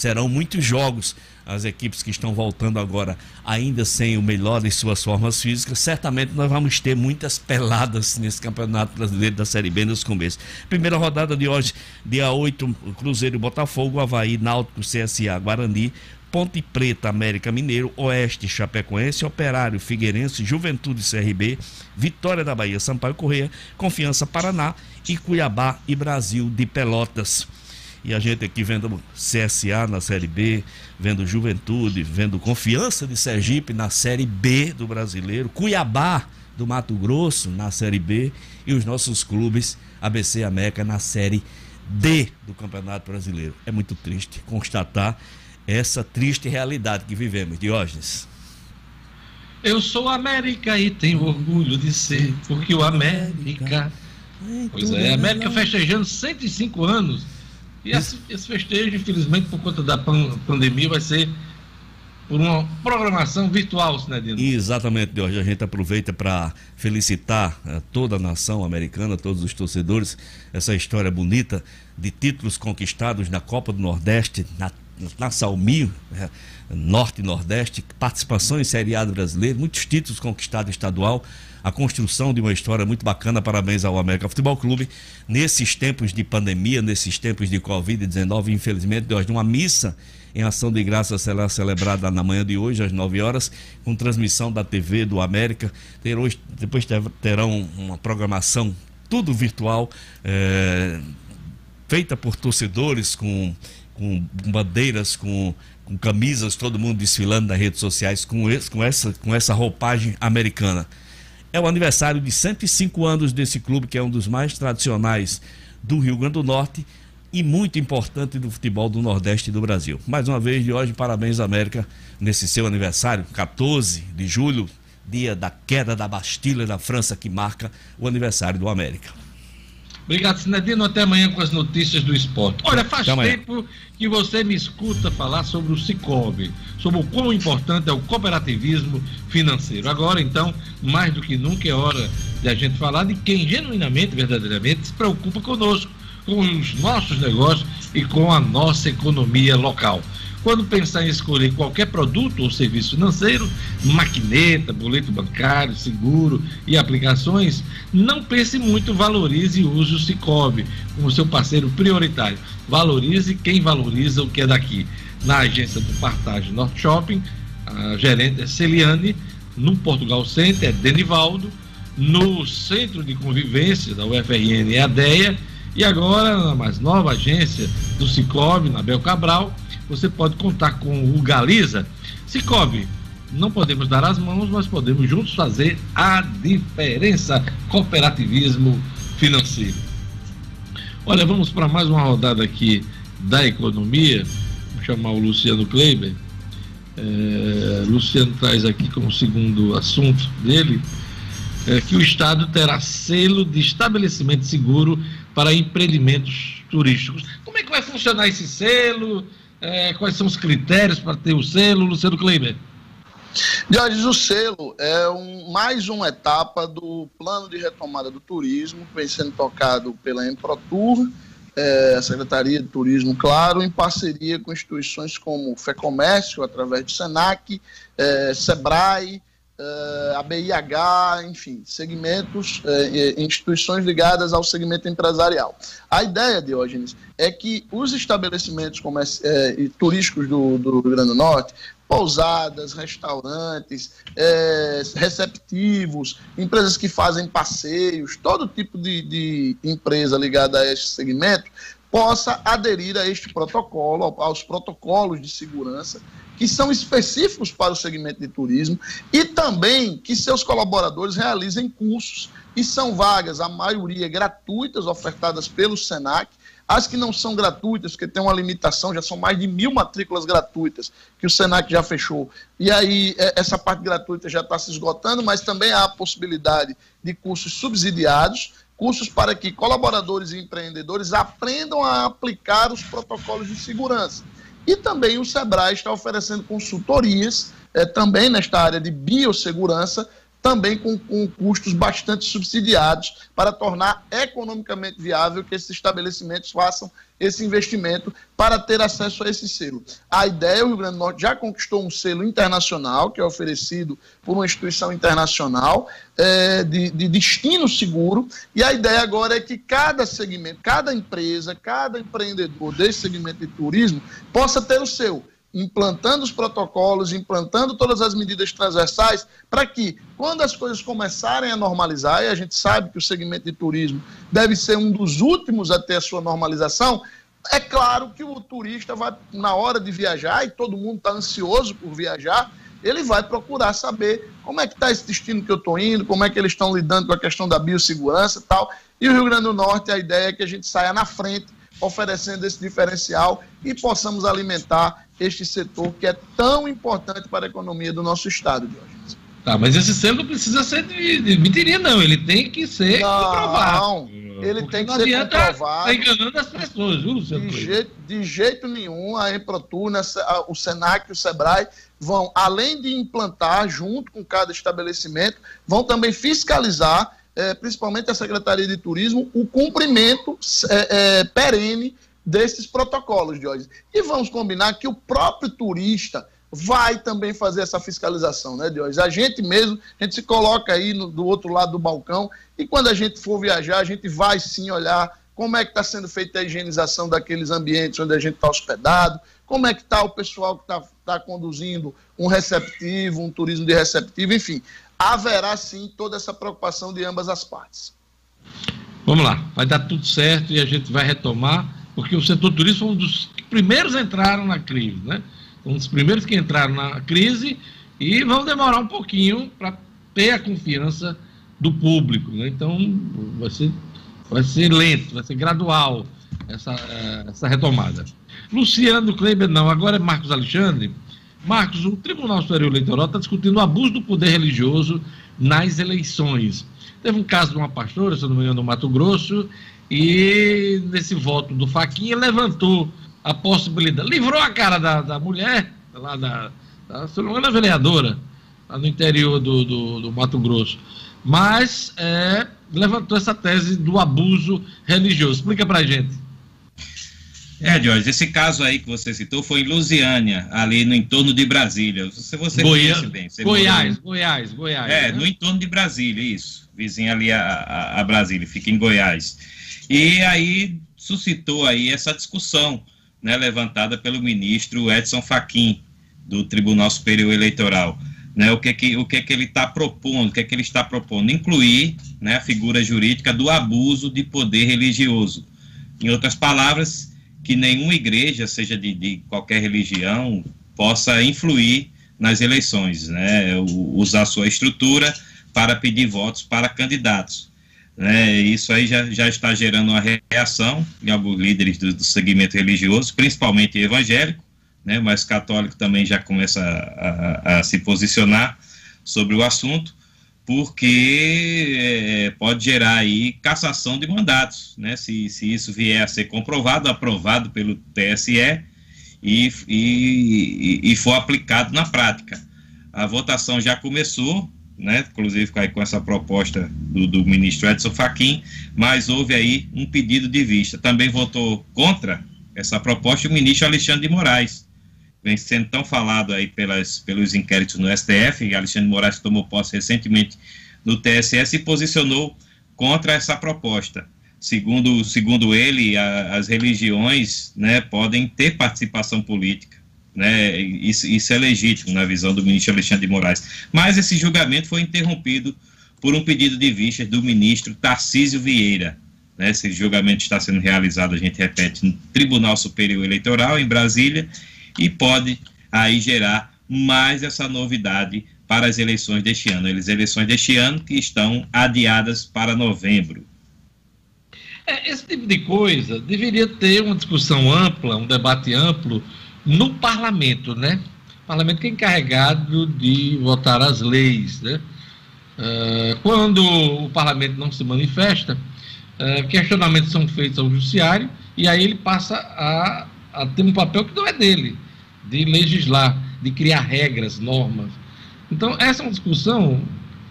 serão muitos jogos. As equipes que estão voltando agora, ainda sem o melhor em suas formas físicas, certamente nós vamos ter muitas peladas nesse Campeonato Brasileiro da Série B nos começos. Primeira rodada de hoje, dia 8, Cruzeiro e Botafogo, Havaí, Náutico, CSA, Guarani, Ponte Preta, América Mineiro, Oeste, Chapecoense, Operário, Figueirense, Juventude, CRB, Vitória da Bahia, Sampaio Correia, Confiança, Paraná e Cuiabá e Brasil de Pelotas. E a gente aqui vendo CSA na Série B, vendo Juventude, vendo Confiança de Sergipe na Série B do Brasileiro, Cuiabá do Mato Grosso na Série B e os nossos clubes ABC América na Série D do Campeonato Brasileiro. É muito triste constatar essa triste realidade que vivemos, Diógenes. Eu sou América e tenho orgulho de ser, porque o América. Pois é, América festejando 105 anos e esse, esse festejo, infelizmente, por conta da pandemia, vai ser por uma programação virtual, Sinedino. Exatamente, Jorge. A gente aproveita para felicitar uh, toda a nação americana, todos os torcedores, essa história bonita de títulos conquistados na Copa do Nordeste, na, na né? Norte e Nordeste, participação em Série A do brasileiro, muitos títulos conquistados estadual a construção de uma história muito bacana. Parabéns ao América Futebol Clube. Nesses tempos de pandemia, nesses tempos de Covid-19, infelizmente, deu uma missa em ação de graça será celebrada na manhã de hoje, às 9 horas, com transmissão da TV do América. Ter hoje, depois terão uma programação tudo virtual, é, feita por torcedores, com, com bandeiras, com, com, camisas, todo mundo desfilando nas redes sociais com, esse, com, essa, com essa roupagem americana. É o aniversário de 105 anos desse clube, que é um dos mais tradicionais do Rio Grande do Norte e muito importante do futebol do Nordeste do Brasil. Mais uma vez, de hoje, parabéns, América, nesse seu aniversário, 14 de julho, dia da queda da Bastilha da França, que marca o aniversário do América. Obrigado, Sinedino. Até amanhã com as notícias do esporte. Olha, faz tempo que você me escuta falar sobre o Cicobi, sobre o quão importante é o cooperativismo financeiro. Agora, então, mais do que nunca é hora de a gente falar de quem genuinamente, verdadeiramente, se preocupa conosco, com os nossos negócios e com a nossa economia local. Quando pensar em escolher qualquer produto ou serviço financeiro, maquineta, boleto bancário, seguro e aplicações, não pense muito, valorize e use o Cicobi como seu parceiro prioritário. Valorize quem valoriza o que é daqui. Na agência do Partage Norte Shopping, a gerente é Celiane, no Portugal Center é Denivaldo, no Centro de Convivência da UFRN é a DEA, e agora na mais nova agência do Cicobi, na Bel Cabral, você pode contar com o Galiza. Cicobi, não podemos dar as mãos, mas podemos juntos fazer a diferença. Cooperativismo financeiro. Olha, vamos para mais uma rodada aqui da economia. Vou chamar o Luciano Kleiber. É, Luciano traz aqui como segundo assunto dele é, que o Estado terá selo de estabelecimento seguro para empreendimentos turísticos. Como é que vai funcionar esse selo? É, quais são os critérios para ter o selo, Luciano Kleiber? Jorge, o selo é um, mais uma etapa do plano de retomada do turismo, vem sendo tocado pela Emprotur, é, a Secretaria de Turismo, claro, em parceria com instituições como FEComércio, através do SENAC, é, SEBRAE, a BIH, enfim, segmentos, é, instituições ligadas ao segmento empresarial. A ideia, Diógenes, é que os estabelecimentos é, turísticos do, do Rio Grande do Norte pousadas, restaurantes, receptivos, empresas que fazem passeios, todo tipo de, de empresa ligada a este segmento possa aderir a este protocolo, aos protocolos de segurança que são específicos para o segmento de turismo e também que seus colaboradores realizem cursos e são vagas, a maioria gratuitas, ofertadas pelo SENAC, as que não são gratuitas, porque tem uma limitação, já são mais de mil matrículas gratuitas que o Senac já fechou. E aí é, essa parte gratuita já está se esgotando, mas também há a possibilidade de cursos subsidiados, cursos para que colaboradores e empreendedores aprendam a aplicar os protocolos de segurança. E também o Sebrae está oferecendo consultorias, é, também nesta área de biossegurança, também com, com, custos bastante subsidiados para tornar economicamente viável que esses estabelecimentos façam esse investimento para ter acesso a esse selo. A ideia, o Rio Grande do Norte já conquistou um selo internacional, que é oferecido por uma instituição internacional é, de, de destino seguro, e a ideia agora é que cada segmento, cada empresa, cada empreendedor desse segmento de turismo possa ter o seu implantando os protocolos, implantando todas as medidas transversais, para que, quando as coisas começarem a normalizar, e a gente sabe que o segmento de turismo deve ser um dos últimos a ter a sua normalização, é claro que o turista vai, na hora de viajar, e todo mundo está ansioso por viajar, ele vai procurar saber como é que está esse destino que eu estou indo, como é que eles estão lidando com a questão da biossegurança e tal. E o Rio Grande do Norte, a ideia é que a gente saia na frente, oferecendo esse diferencial e possamos alimentar este setor que é tão importante para a economia do nosso estado, Diógenes. Tá, mas esse selo não precisa ser de, de mentirinha, não. Ele tem que ser não, comprovado. Não, ele tem que ser comprovado. Tá enganando as pessoas, viu, Luciano? De jeito, de jeito nenhum, a Emprotur, o Senac e o Sebrae vão, além de implantar junto com cada estabelecimento, vão também fiscalizar, é, principalmente a Secretaria de Turismo, o cumprimento é, é, perene desses protocolos, Jorge. E vamos combinar que o próprio turista vai também fazer essa fiscalização, né, Jorge? A gente mesmo, a gente se coloca aí no, do outro lado do balcão e quando a gente for viajar, a gente vai sim olhar como é que está sendo feita a higienização daqueles ambientes onde a gente está hospedado, como é que está o pessoal que está tá conduzindo um receptivo, um turismo de receptivo, enfim, haverá sim toda essa preocupação de ambas as partes. Vamos lá, vai dar tudo certo e a gente vai retomar porque o setor turístico foi um dos primeiros entraram na crise, né? Um dos primeiros que entraram na crise e vão demorar um pouquinho para ter a confiança do público, né? Então vai ser, vai ser lento, vai ser gradual essa, essa retomada. Luciano Kleber não, agora é Marcos Alexandre. Marcos, o Tribunal Superior Eleitoral está discutindo o abuso do poder religioso nas eleições. Teve um caso de uma pastora, se não me engano, no Mato Grosso, e nesse voto do Faquinha levantou a possibilidade, livrou a cara da, da mulher, lá da, da, se não a vereadora, lá no interior do, do, do Mato Grosso, mas é, levantou essa tese do abuso religioso. Explica pra gente. É, Jorge, esse caso aí que você citou foi em Lusiânia, ali no entorno de Brasília. Você, você conhece bem. Você Goiás, Goiás, Goiás. É, né? no entorno de Brasília, isso. Vizinho ali a, a, a Brasília, fica em Goiás. E aí suscitou aí essa discussão, né, levantada pelo ministro Edson Fachin do Tribunal Superior Eleitoral, né, o que que o que que ele está propondo, o que que ele está propondo, incluir, né, a figura jurídica do abuso de poder religioso. Em outras palavras, que nenhuma igreja, seja de, de qualquer religião, possa influir nas eleições, né, usar sua estrutura para pedir votos para candidatos. Né, isso aí já, já está gerando uma reação em alguns líderes do, do segmento religioso, principalmente evangélico, né, mas católico também já começa a, a, a se posicionar sobre o assunto, porque é, pode gerar aí cassação de mandatos, né? Se, se isso vier a ser comprovado, aprovado pelo TSE e, e, e for aplicado na prática. A votação já começou, né? Inclusive com essa proposta do, do ministro Edson Fachin, mas houve aí um pedido de vista. Também votou contra essa proposta o ministro Alexandre de Moraes vem sendo tão falado aí pelas, pelos inquéritos no STF, Alexandre Moraes tomou posse recentemente no TSE, se posicionou contra essa proposta. Segundo, segundo ele, a, as religiões né, podem ter participação política. Né, isso, isso é legítimo na visão do ministro Alexandre de Moraes. Mas esse julgamento foi interrompido por um pedido de vista do ministro Tarcísio Vieira. Né, esse julgamento está sendo realizado, a gente repete, no Tribunal Superior Eleitoral, em Brasília, e pode aí gerar mais essa novidade para as eleições deste ano. As eleições deste ano que estão adiadas para novembro. É, esse tipo de coisa deveria ter uma discussão ampla, um debate amplo no parlamento, né? O parlamento que é encarregado de votar as leis, né? Uh, quando o parlamento não se manifesta, uh, questionamentos são feitos ao judiciário e aí ele passa a, a ter um papel que não é dele de legislar, de criar regras, normas. Então, essa é uma discussão,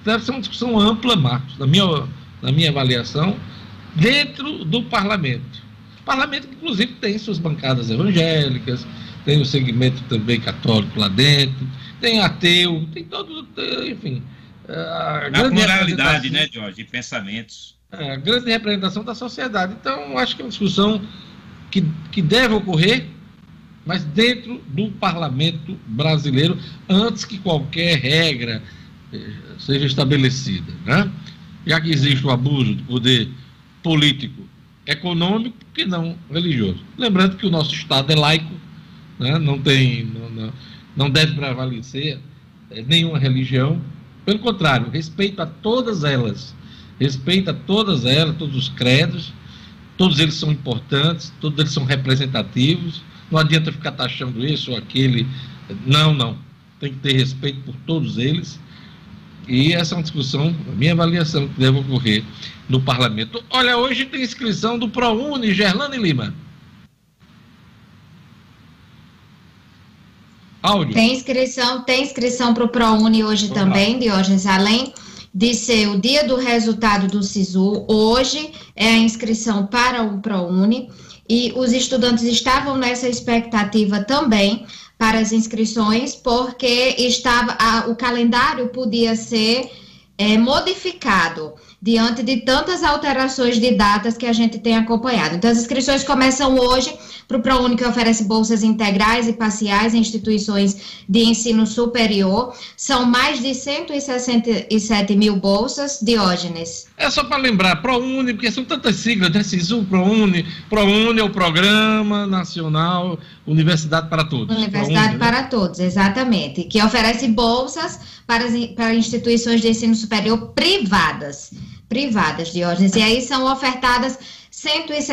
deve ser uma discussão ampla, Marcos, na minha, na minha avaliação, dentro do parlamento. O parlamento, inclusive, tem suas bancadas evangélicas, tem o segmento também católico lá dentro, tem ateu, tem todo, enfim. A Na pluralidade, né, Jorge, de pensamentos. É, a grande representação da sociedade. Então, acho que é uma discussão que, que deve ocorrer mas dentro do parlamento brasileiro, antes que qualquer regra eh, seja estabelecida. Né? Já que existe o abuso de poder político, econômico, que não religioso. Lembrando que o nosso Estado é laico, né? não, tem, não, não, não deve prevalecer eh, nenhuma religião. Pelo contrário, respeito a todas elas. Respeito a todas elas, todos os credos, todos eles são importantes, todos eles são representativos não adianta ficar taxando isso ou aquele. Não, não. Tem que ter respeito por todos eles. E essa é uma discussão, a minha avaliação, que deve ocorrer no parlamento. Olha, hoje tem inscrição do ProUni, Gerlane Lima. Áudio. Tem inscrição, tem inscrição para o ProUni hoje Vamos também, lá. Diógenes, além de ser o dia do resultado do SISU, hoje é a inscrição para o ProUni e os estudantes estavam nessa expectativa também para as inscrições, porque estava a, o calendário podia ser é, modificado diante de tantas alterações de datas que a gente tem acompanhado. Então, as inscrições começam hoje para o ProUni, que oferece bolsas integrais e parciais em instituições de ensino superior. São mais de 167 mil bolsas, Diógenes. É só para lembrar, ProUni, porque são tantas siglas, né? SISU, ProUni. ProUni é o Programa Nacional Universidade para Todos. Universidade ProUni, né? para né? Todos, exatamente. Que oferece bolsas para, para instituições de ensino superior privadas privadas, Diógenes. E aí são ofertadas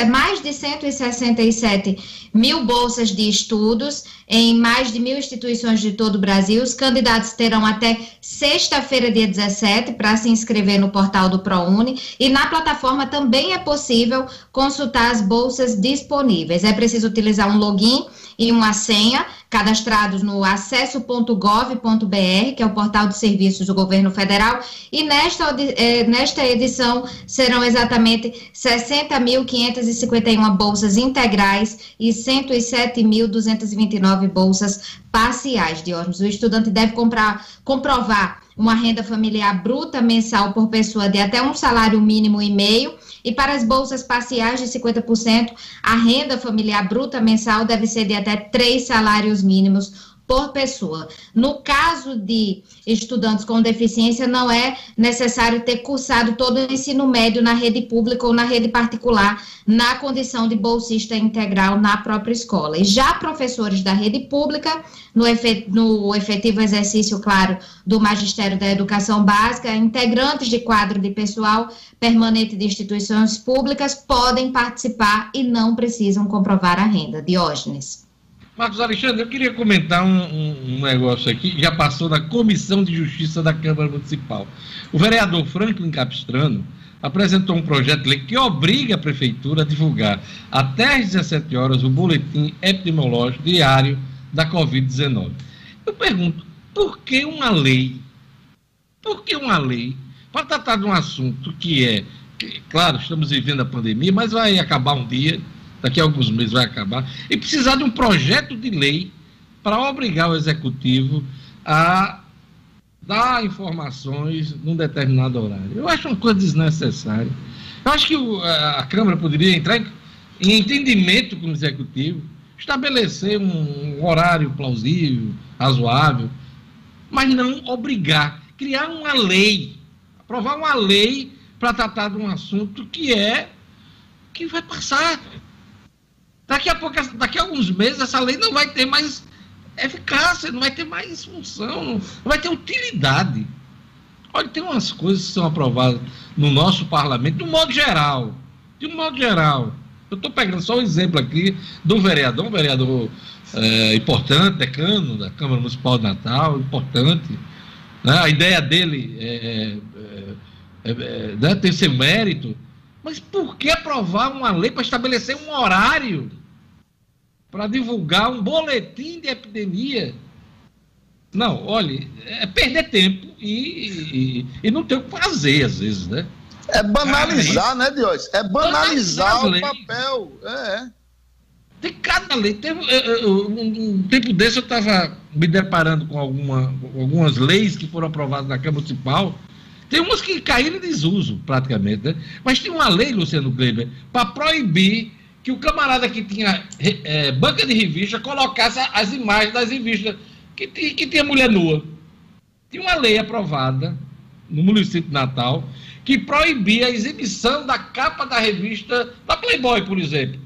mais de 167 mil bolsas de estudos em mais de mil instituições de todo o Brasil. Os candidatos terão até sexta-feira, dia 17, para se inscrever no portal do ProUni. E na plataforma também é possível consultar as bolsas disponíveis. É preciso utilizar um login e uma senha cadastrados no acesso.gov.br, que é o portal de serviços do governo federal, e nesta, eh, nesta edição serão exatamente 60.551 bolsas integrais e 107.229 bolsas parciais de ônibus. O estudante deve comprar, comprovar uma renda familiar bruta mensal por pessoa de até um salário mínimo e meio e para as bolsas parciais de 50%, a renda familiar bruta mensal deve ser de até três salários mínimos por pessoa. No caso de estudantes com deficiência, não é necessário ter cursado todo o ensino médio na rede pública ou na rede particular, na condição de bolsista integral na própria escola. E já professores da rede pública, no, no efetivo exercício, claro, do Magistério da Educação Básica, integrantes de quadro de pessoal permanente de instituições públicas podem participar e não precisam comprovar a renda. Diógenes. Marcos Alexandre, eu queria comentar um, um, um, negócio aqui já passou na Comissão de Justiça da Câmara Municipal. O vereador Franklin Capistrano apresentou um projeto de lei que obriga a Prefeitura a divulgar até às 17 horas o boletim epidemiológico diário da Covid-19. Eu pergunto, por que uma lei? Por que uma lei para tratar de um assunto que é, que, claro, estamos vivendo a pandemia, mas vai acabar um dia, daqui a alguns meses vai acabar, e precisar de um projeto de lei para obrigar o executivo a dar informações num determinado horário. Eu acho uma coisa desnecessária. Eu acho que o, a, Câmara poderia entrar em, em, entendimento com o executivo, estabelecer um, um horário plausível, razoável, mas não obrigar, criar uma lei, aprovar uma lei para tratar de um assunto que é que vai passar. Daqui a pouco, daqui a alguns meses, essa lei não vai ter mais eficácia, não vai ter mais função, não vai ter utilidade. Olha, tem umas coisas que são aprovadas no nosso parlamento, de um modo geral. De um modo geral. Eu estou pegando só um exemplo aqui do vereador, um vereador é, importante, decano da Câmara Municipal de Natal, importante. Né? A ideia dele é, é, é, é né? tem seu mérito, mas por que aprovar uma lei para estabelecer um horário para divulgar um boletim de epidemia? Não, olhe, é perder tempo e, e, e não ter o que fazer, às vezes, né? É banalizar, né, Dios? É banalizar, banalizar o papel. É. Tem cada lei. Teve, um, tempo desse eu estava me deparando com alguma, algumas leis que foram aprovadas na Câmara Municipal tem umas que caíram em desuso, praticamente, né? Mas tinha uma lei, Luciano Kleber, para proibir que o camarada que tinha é, banca de revista colocasse as imagens das revistas que, que tinha mulher nua. Tinha uma lei aprovada no município de Natal que proibia a exibição da capa da revista da Playboy, por exemplo.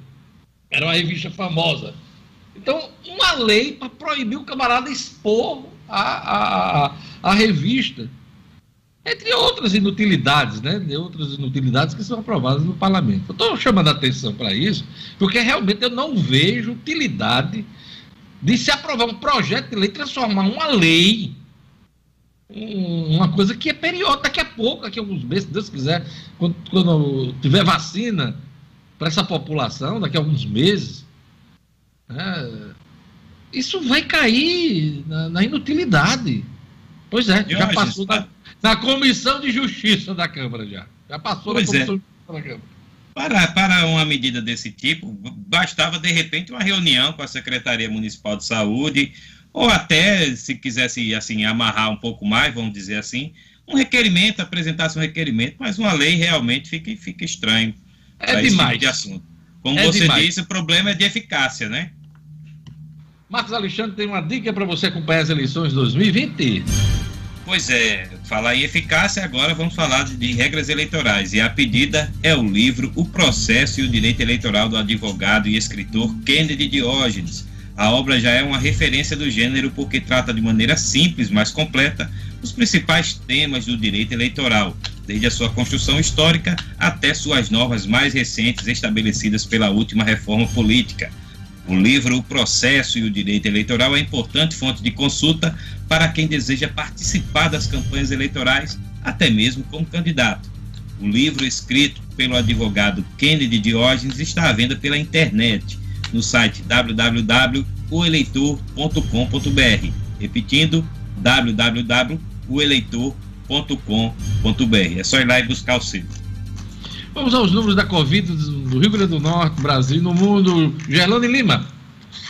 Era uma revista famosa. Então, uma lei para proibir o camarada expor a, a, a, a revista entre outras inutilidades, né? De outras inutilidades que são aprovadas no parlamento. Eu estou chamando a atenção para isso, porque realmente eu não vejo utilidade de se aprovar um projeto de lei, transformar uma lei uma coisa que é periódica, daqui a pouco, daqui a alguns meses, se Deus quiser, quando, quando tiver vacina para essa população, daqui a alguns meses, né, isso vai cair na, na inutilidade. Pois é, já passou da, na Comissão de Justiça da Câmara já. Já passou pois na Comissão é. de Justiça da Câmara. Para, para uma medida desse tipo, bastava de repente uma reunião com a Secretaria Municipal de Saúde, ou até, se quisesse assim amarrar um pouco mais, vamos dizer assim, um requerimento, apresentasse um requerimento, mas uma lei realmente fica, fica estranho. É demais. Tipo de assunto. Como é você demais. disse, o problema é de eficácia, né? Marcos Alexandre tem uma dica para você acompanhar as eleições 2020. Pois é, falar em eficácia, agora vamos falar de, de, regras eleitorais. E a pedida é o livro O Processo e o Direito Eleitoral do advogado e escritor Kennedy Diógenes. A obra já é uma referência do gênero porque trata de maneira simples, mas completa, os principais temas do direito eleitoral, desde a sua construção histórica até suas normas mais recentes estabelecidas pela última reforma política. O livro O Processo e o Direito Eleitoral é importante fonte de consulta para quem deseja participar das campanhas eleitorais, até mesmo como candidato. O livro, escrito pelo advogado Kennedy Diógenes, está à venda pela internet no site www.oeleitor.com.br. Repetindo, www.oeleitor.com.br. É só ir lá e buscar o seu. Vamos aos números da Covid do Rio Grande do Norte, Brasil no mundo. Gerlane Lima.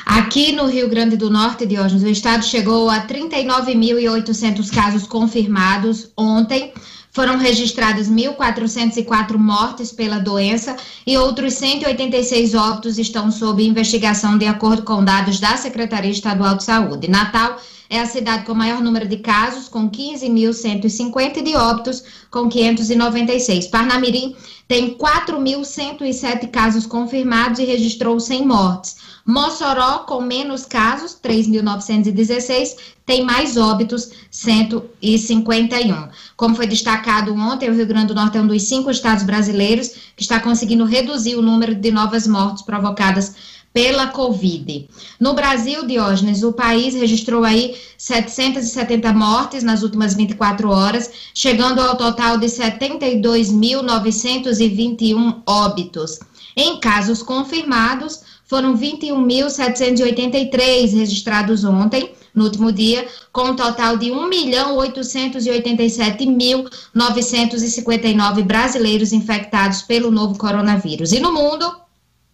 Aqui no Rio Grande do Norte, Diógenes, o estado chegou a 39.800 casos confirmados ontem. Foram registradas 1.404 mortes pela doença e outros 186 óbitos estão sob investigação, de acordo com dados da Secretaria Estadual de Saúde. Natal é a cidade com maior número de casos, com 15.150 e de óbitos, com 596. Parnamirim tem 4.107 casos confirmados e registrou 100 mortes. Mossoró, com menos casos, 3.916, tem mais óbitos, 151. Como foi destacado ontem, o Rio Grande do Norte é um dos cinco estados brasileiros que está conseguindo reduzir o número de novas mortes provocadas pela Covid. No Brasil, Diógenes, o país registrou aí 770 mortes nas últimas 24 horas, chegando ao total de 72.921 óbitos. Em casos confirmados, foram 21.783 registrados ontem, no último dia, com um total de 1.887.959 brasileiros infectados pelo novo coronavírus. E no mundo,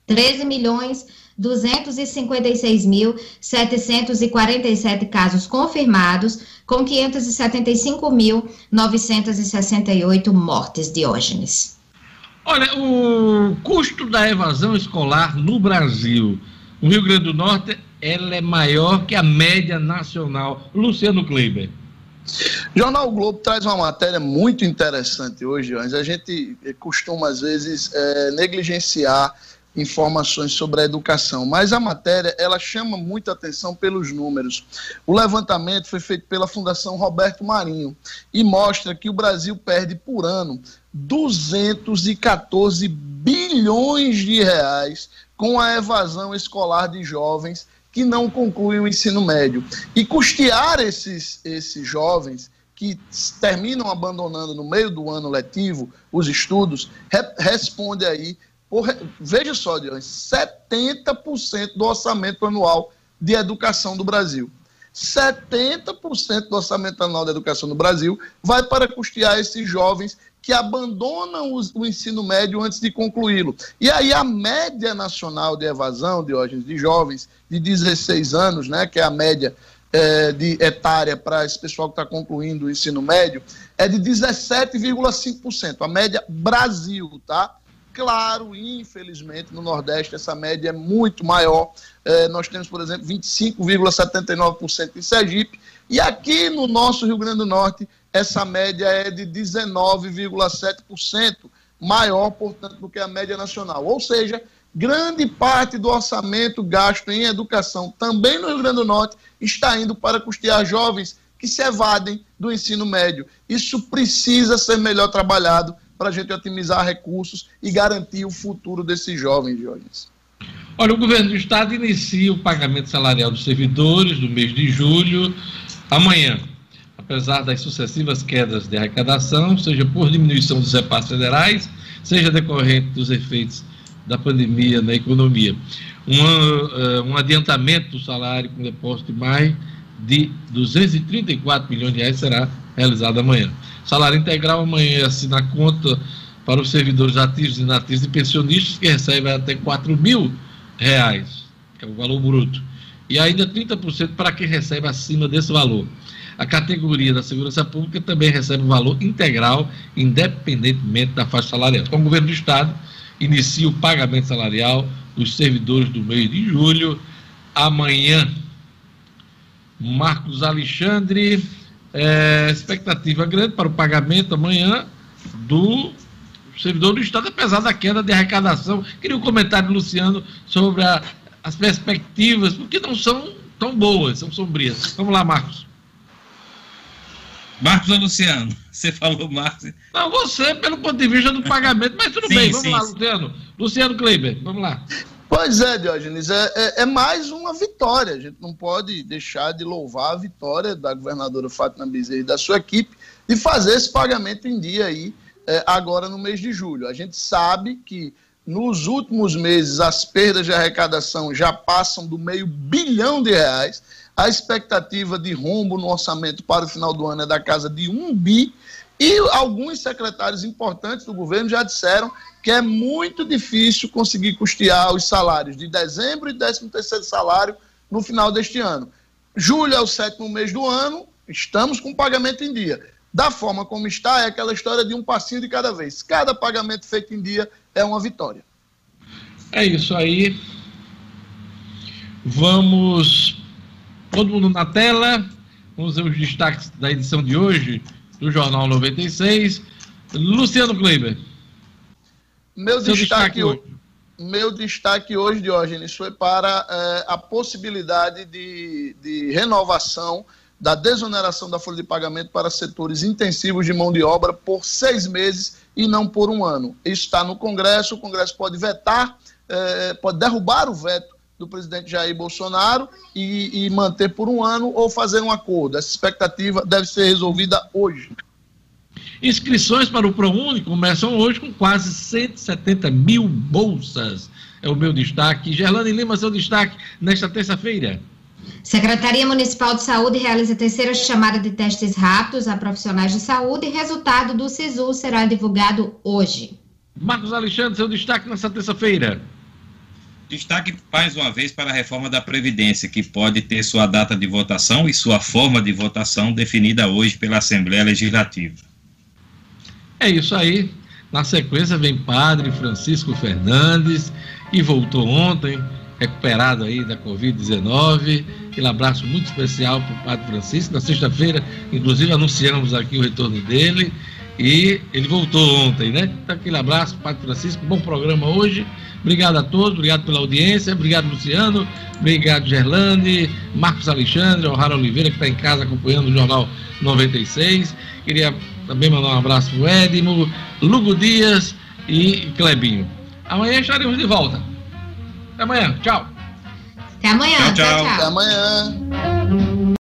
13 milhões 256.747 casos confirmados, com 575.968 mortes, Diógenes. Olha, o custo da evasão escolar no Brasil, no Rio Grande do Norte, ela é maior que a média nacional. Luciano Kleiber. Jornal Globo traz uma matéria muito interessante hoje, Jones. A gente costuma, às vezes, é, negligenciar informações sobre a educação, mas a matéria ela chama muita atenção pelos números. O levantamento foi feito pela Fundação Roberto Marinho e mostra que o Brasil perde por ano 214 bilhões de reais com a evasão escolar de jovens que não concluem o ensino médio. E custear esses, esses jovens que terminam abandonando no meio do ano letivo os estudos, re, responde aí veja só, Dion, 70% do orçamento anual de educação do Brasil. 70% do orçamento anual da educação no Brasil vai para custear esses jovens que abandonam o, ensino médio antes de concluí-lo. E aí a média nacional de evasão, de jovens de 16 anos, né, que é a média é, de etária para esse pessoal que está concluindo o ensino médio, é de 17,5%. A média Brasil, tá? Claro, infelizmente, no Nordeste essa média é muito maior. É, nós temos, por exemplo, 25,79% em Sergipe. E aqui no nosso Rio Grande do Norte, essa média é de 19,7%, maior, portanto, do que a média nacional. Ou seja, grande parte do orçamento gasto em educação, também no Rio Grande do Norte, está indo para custear jovens que se evadem do ensino médio. Isso precisa ser melhor trabalhado para a gente otimizar recursos e garantir o futuro desses jovens, jovens. Olha, o governo do estado inicia o pagamento salarial dos servidores do mês de julho amanhã. Apesar das sucessivas quedas de arrecadação, seja por diminuição dos repasses federais, seja decorrente dos efeitos da pandemia na economia. Um, uh, um adiantamento do salário com depósito de mais de 234 milhões de reais será realizado amanhã. Salário integral amanhã assina a conta para os servidores ativos, inativos e pensionistas que recebem até 4 mil reais, que é o valor bruto. E ainda 30% para quem recebe acima desse valor. A categoria da segurança pública também recebe o valor integral, independentemente da faixa salarial. Então, o governo do Estado inicia o pagamento salarial dos servidores do mês de julho. Amanhã, Marcos Alexandre é, expectativa grande para o pagamento amanhã do servidor do Estado, apesar da queda de arrecadação. Queria um comentário, Luciano, sobre a, as perspectivas, porque não são tão boas, são sombrias. Vamos lá, Marcos. Marcos ou Luciano? Você falou Marcos. Não, você, pelo ponto de vista do pagamento, mas tudo sim, bem, vamos sim, lá, sim. Luciano. Luciano Kleiber, vamos lá. Pois é, Diógenes, é, é, é, mais uma vitória. A gente não pode deixar de louvar a vitória da governadora Fátima Bezerra e da sua equipe de fazer esse pagamento em dia aí, é, agora no mês de julho. A gente sabe que nos últimos meses as perdas de arrecadação já passam do meio bilhão de reais. A expectativa de rombo no orçamento para o final do ano é da casa de um bi. E alguns secretários importantes do governo já disseram que é muito difícil conseguir custear os salários de dezembro e décimo terceiro salário no final deste ano. Julho é o sétimo mês do ano, estamos com pagamento em dia. Da forma como está, é aquela história de um passinho de cada vez. Cada pagamento feito em dia é uma vitória. É isso aí. Vamos. Todo mundo na tela. Vamos ver os destaques da edição de hoje do Jornal 96. Luciano Kleiber. Meu destaque, destaque, hoje. Meu destaque hoje, Diógenes, foi para é, a possibilidade de, de renovação da desoneração da folha de pagamento para setores intensivos de mão de obra por seis meses e não por um ano. Isso está no Congresso, o Congresso pode vetar, é, pode derrubar o veto do presidente Jair Bolsonaro e, e manter por um ano ou fazer um acordo. Essa expectativa deve ser resolvida hoje. Inscrições para o ProUni começam hoje com quase 170 mil bolsas. É o meu destaque. Gerlane Lima, seu destaque nesta terça-feira. Secretaria Municipal de Saúde realiza a terceira chamada de testes rápidos a profissionais de saúde e resultado do SISU será divulgado hoje. Marcos Alexandre, seu destaque nessa terça-feira. Destaque mais uma vez para a reforma da Previdência, que pode ter sua data de votação e sua forma de votação definida hoje pela Assembleia Legislativa. É isso aí. Na sequência vem Padre Francisco Fernandes, que voltou ontem, recuperado aí da Covid-19. Aquele abraço muito especial para o Padre Francisco. Na sexta-feira, inclusive, anunciamos aqui o retorno dele. E ele voltou ontem, né? Então, aquele abraço, Padre Francisco. Bom programa hoje. Obrigado a todos, obrigado pela audiência, obrigado Luciano, obrigado Gerlande, Marcos Alexandre, O'Hara Oliveira, que está em casa acompanhando o Jornal 96. Queria também mandar um abraço para o Edmo, Lugo Dias e Clebinho. Amanhã estaremos de volta. Até amanhã. Tchau. Até amanhã. Tchau, tchau. Até amanhã.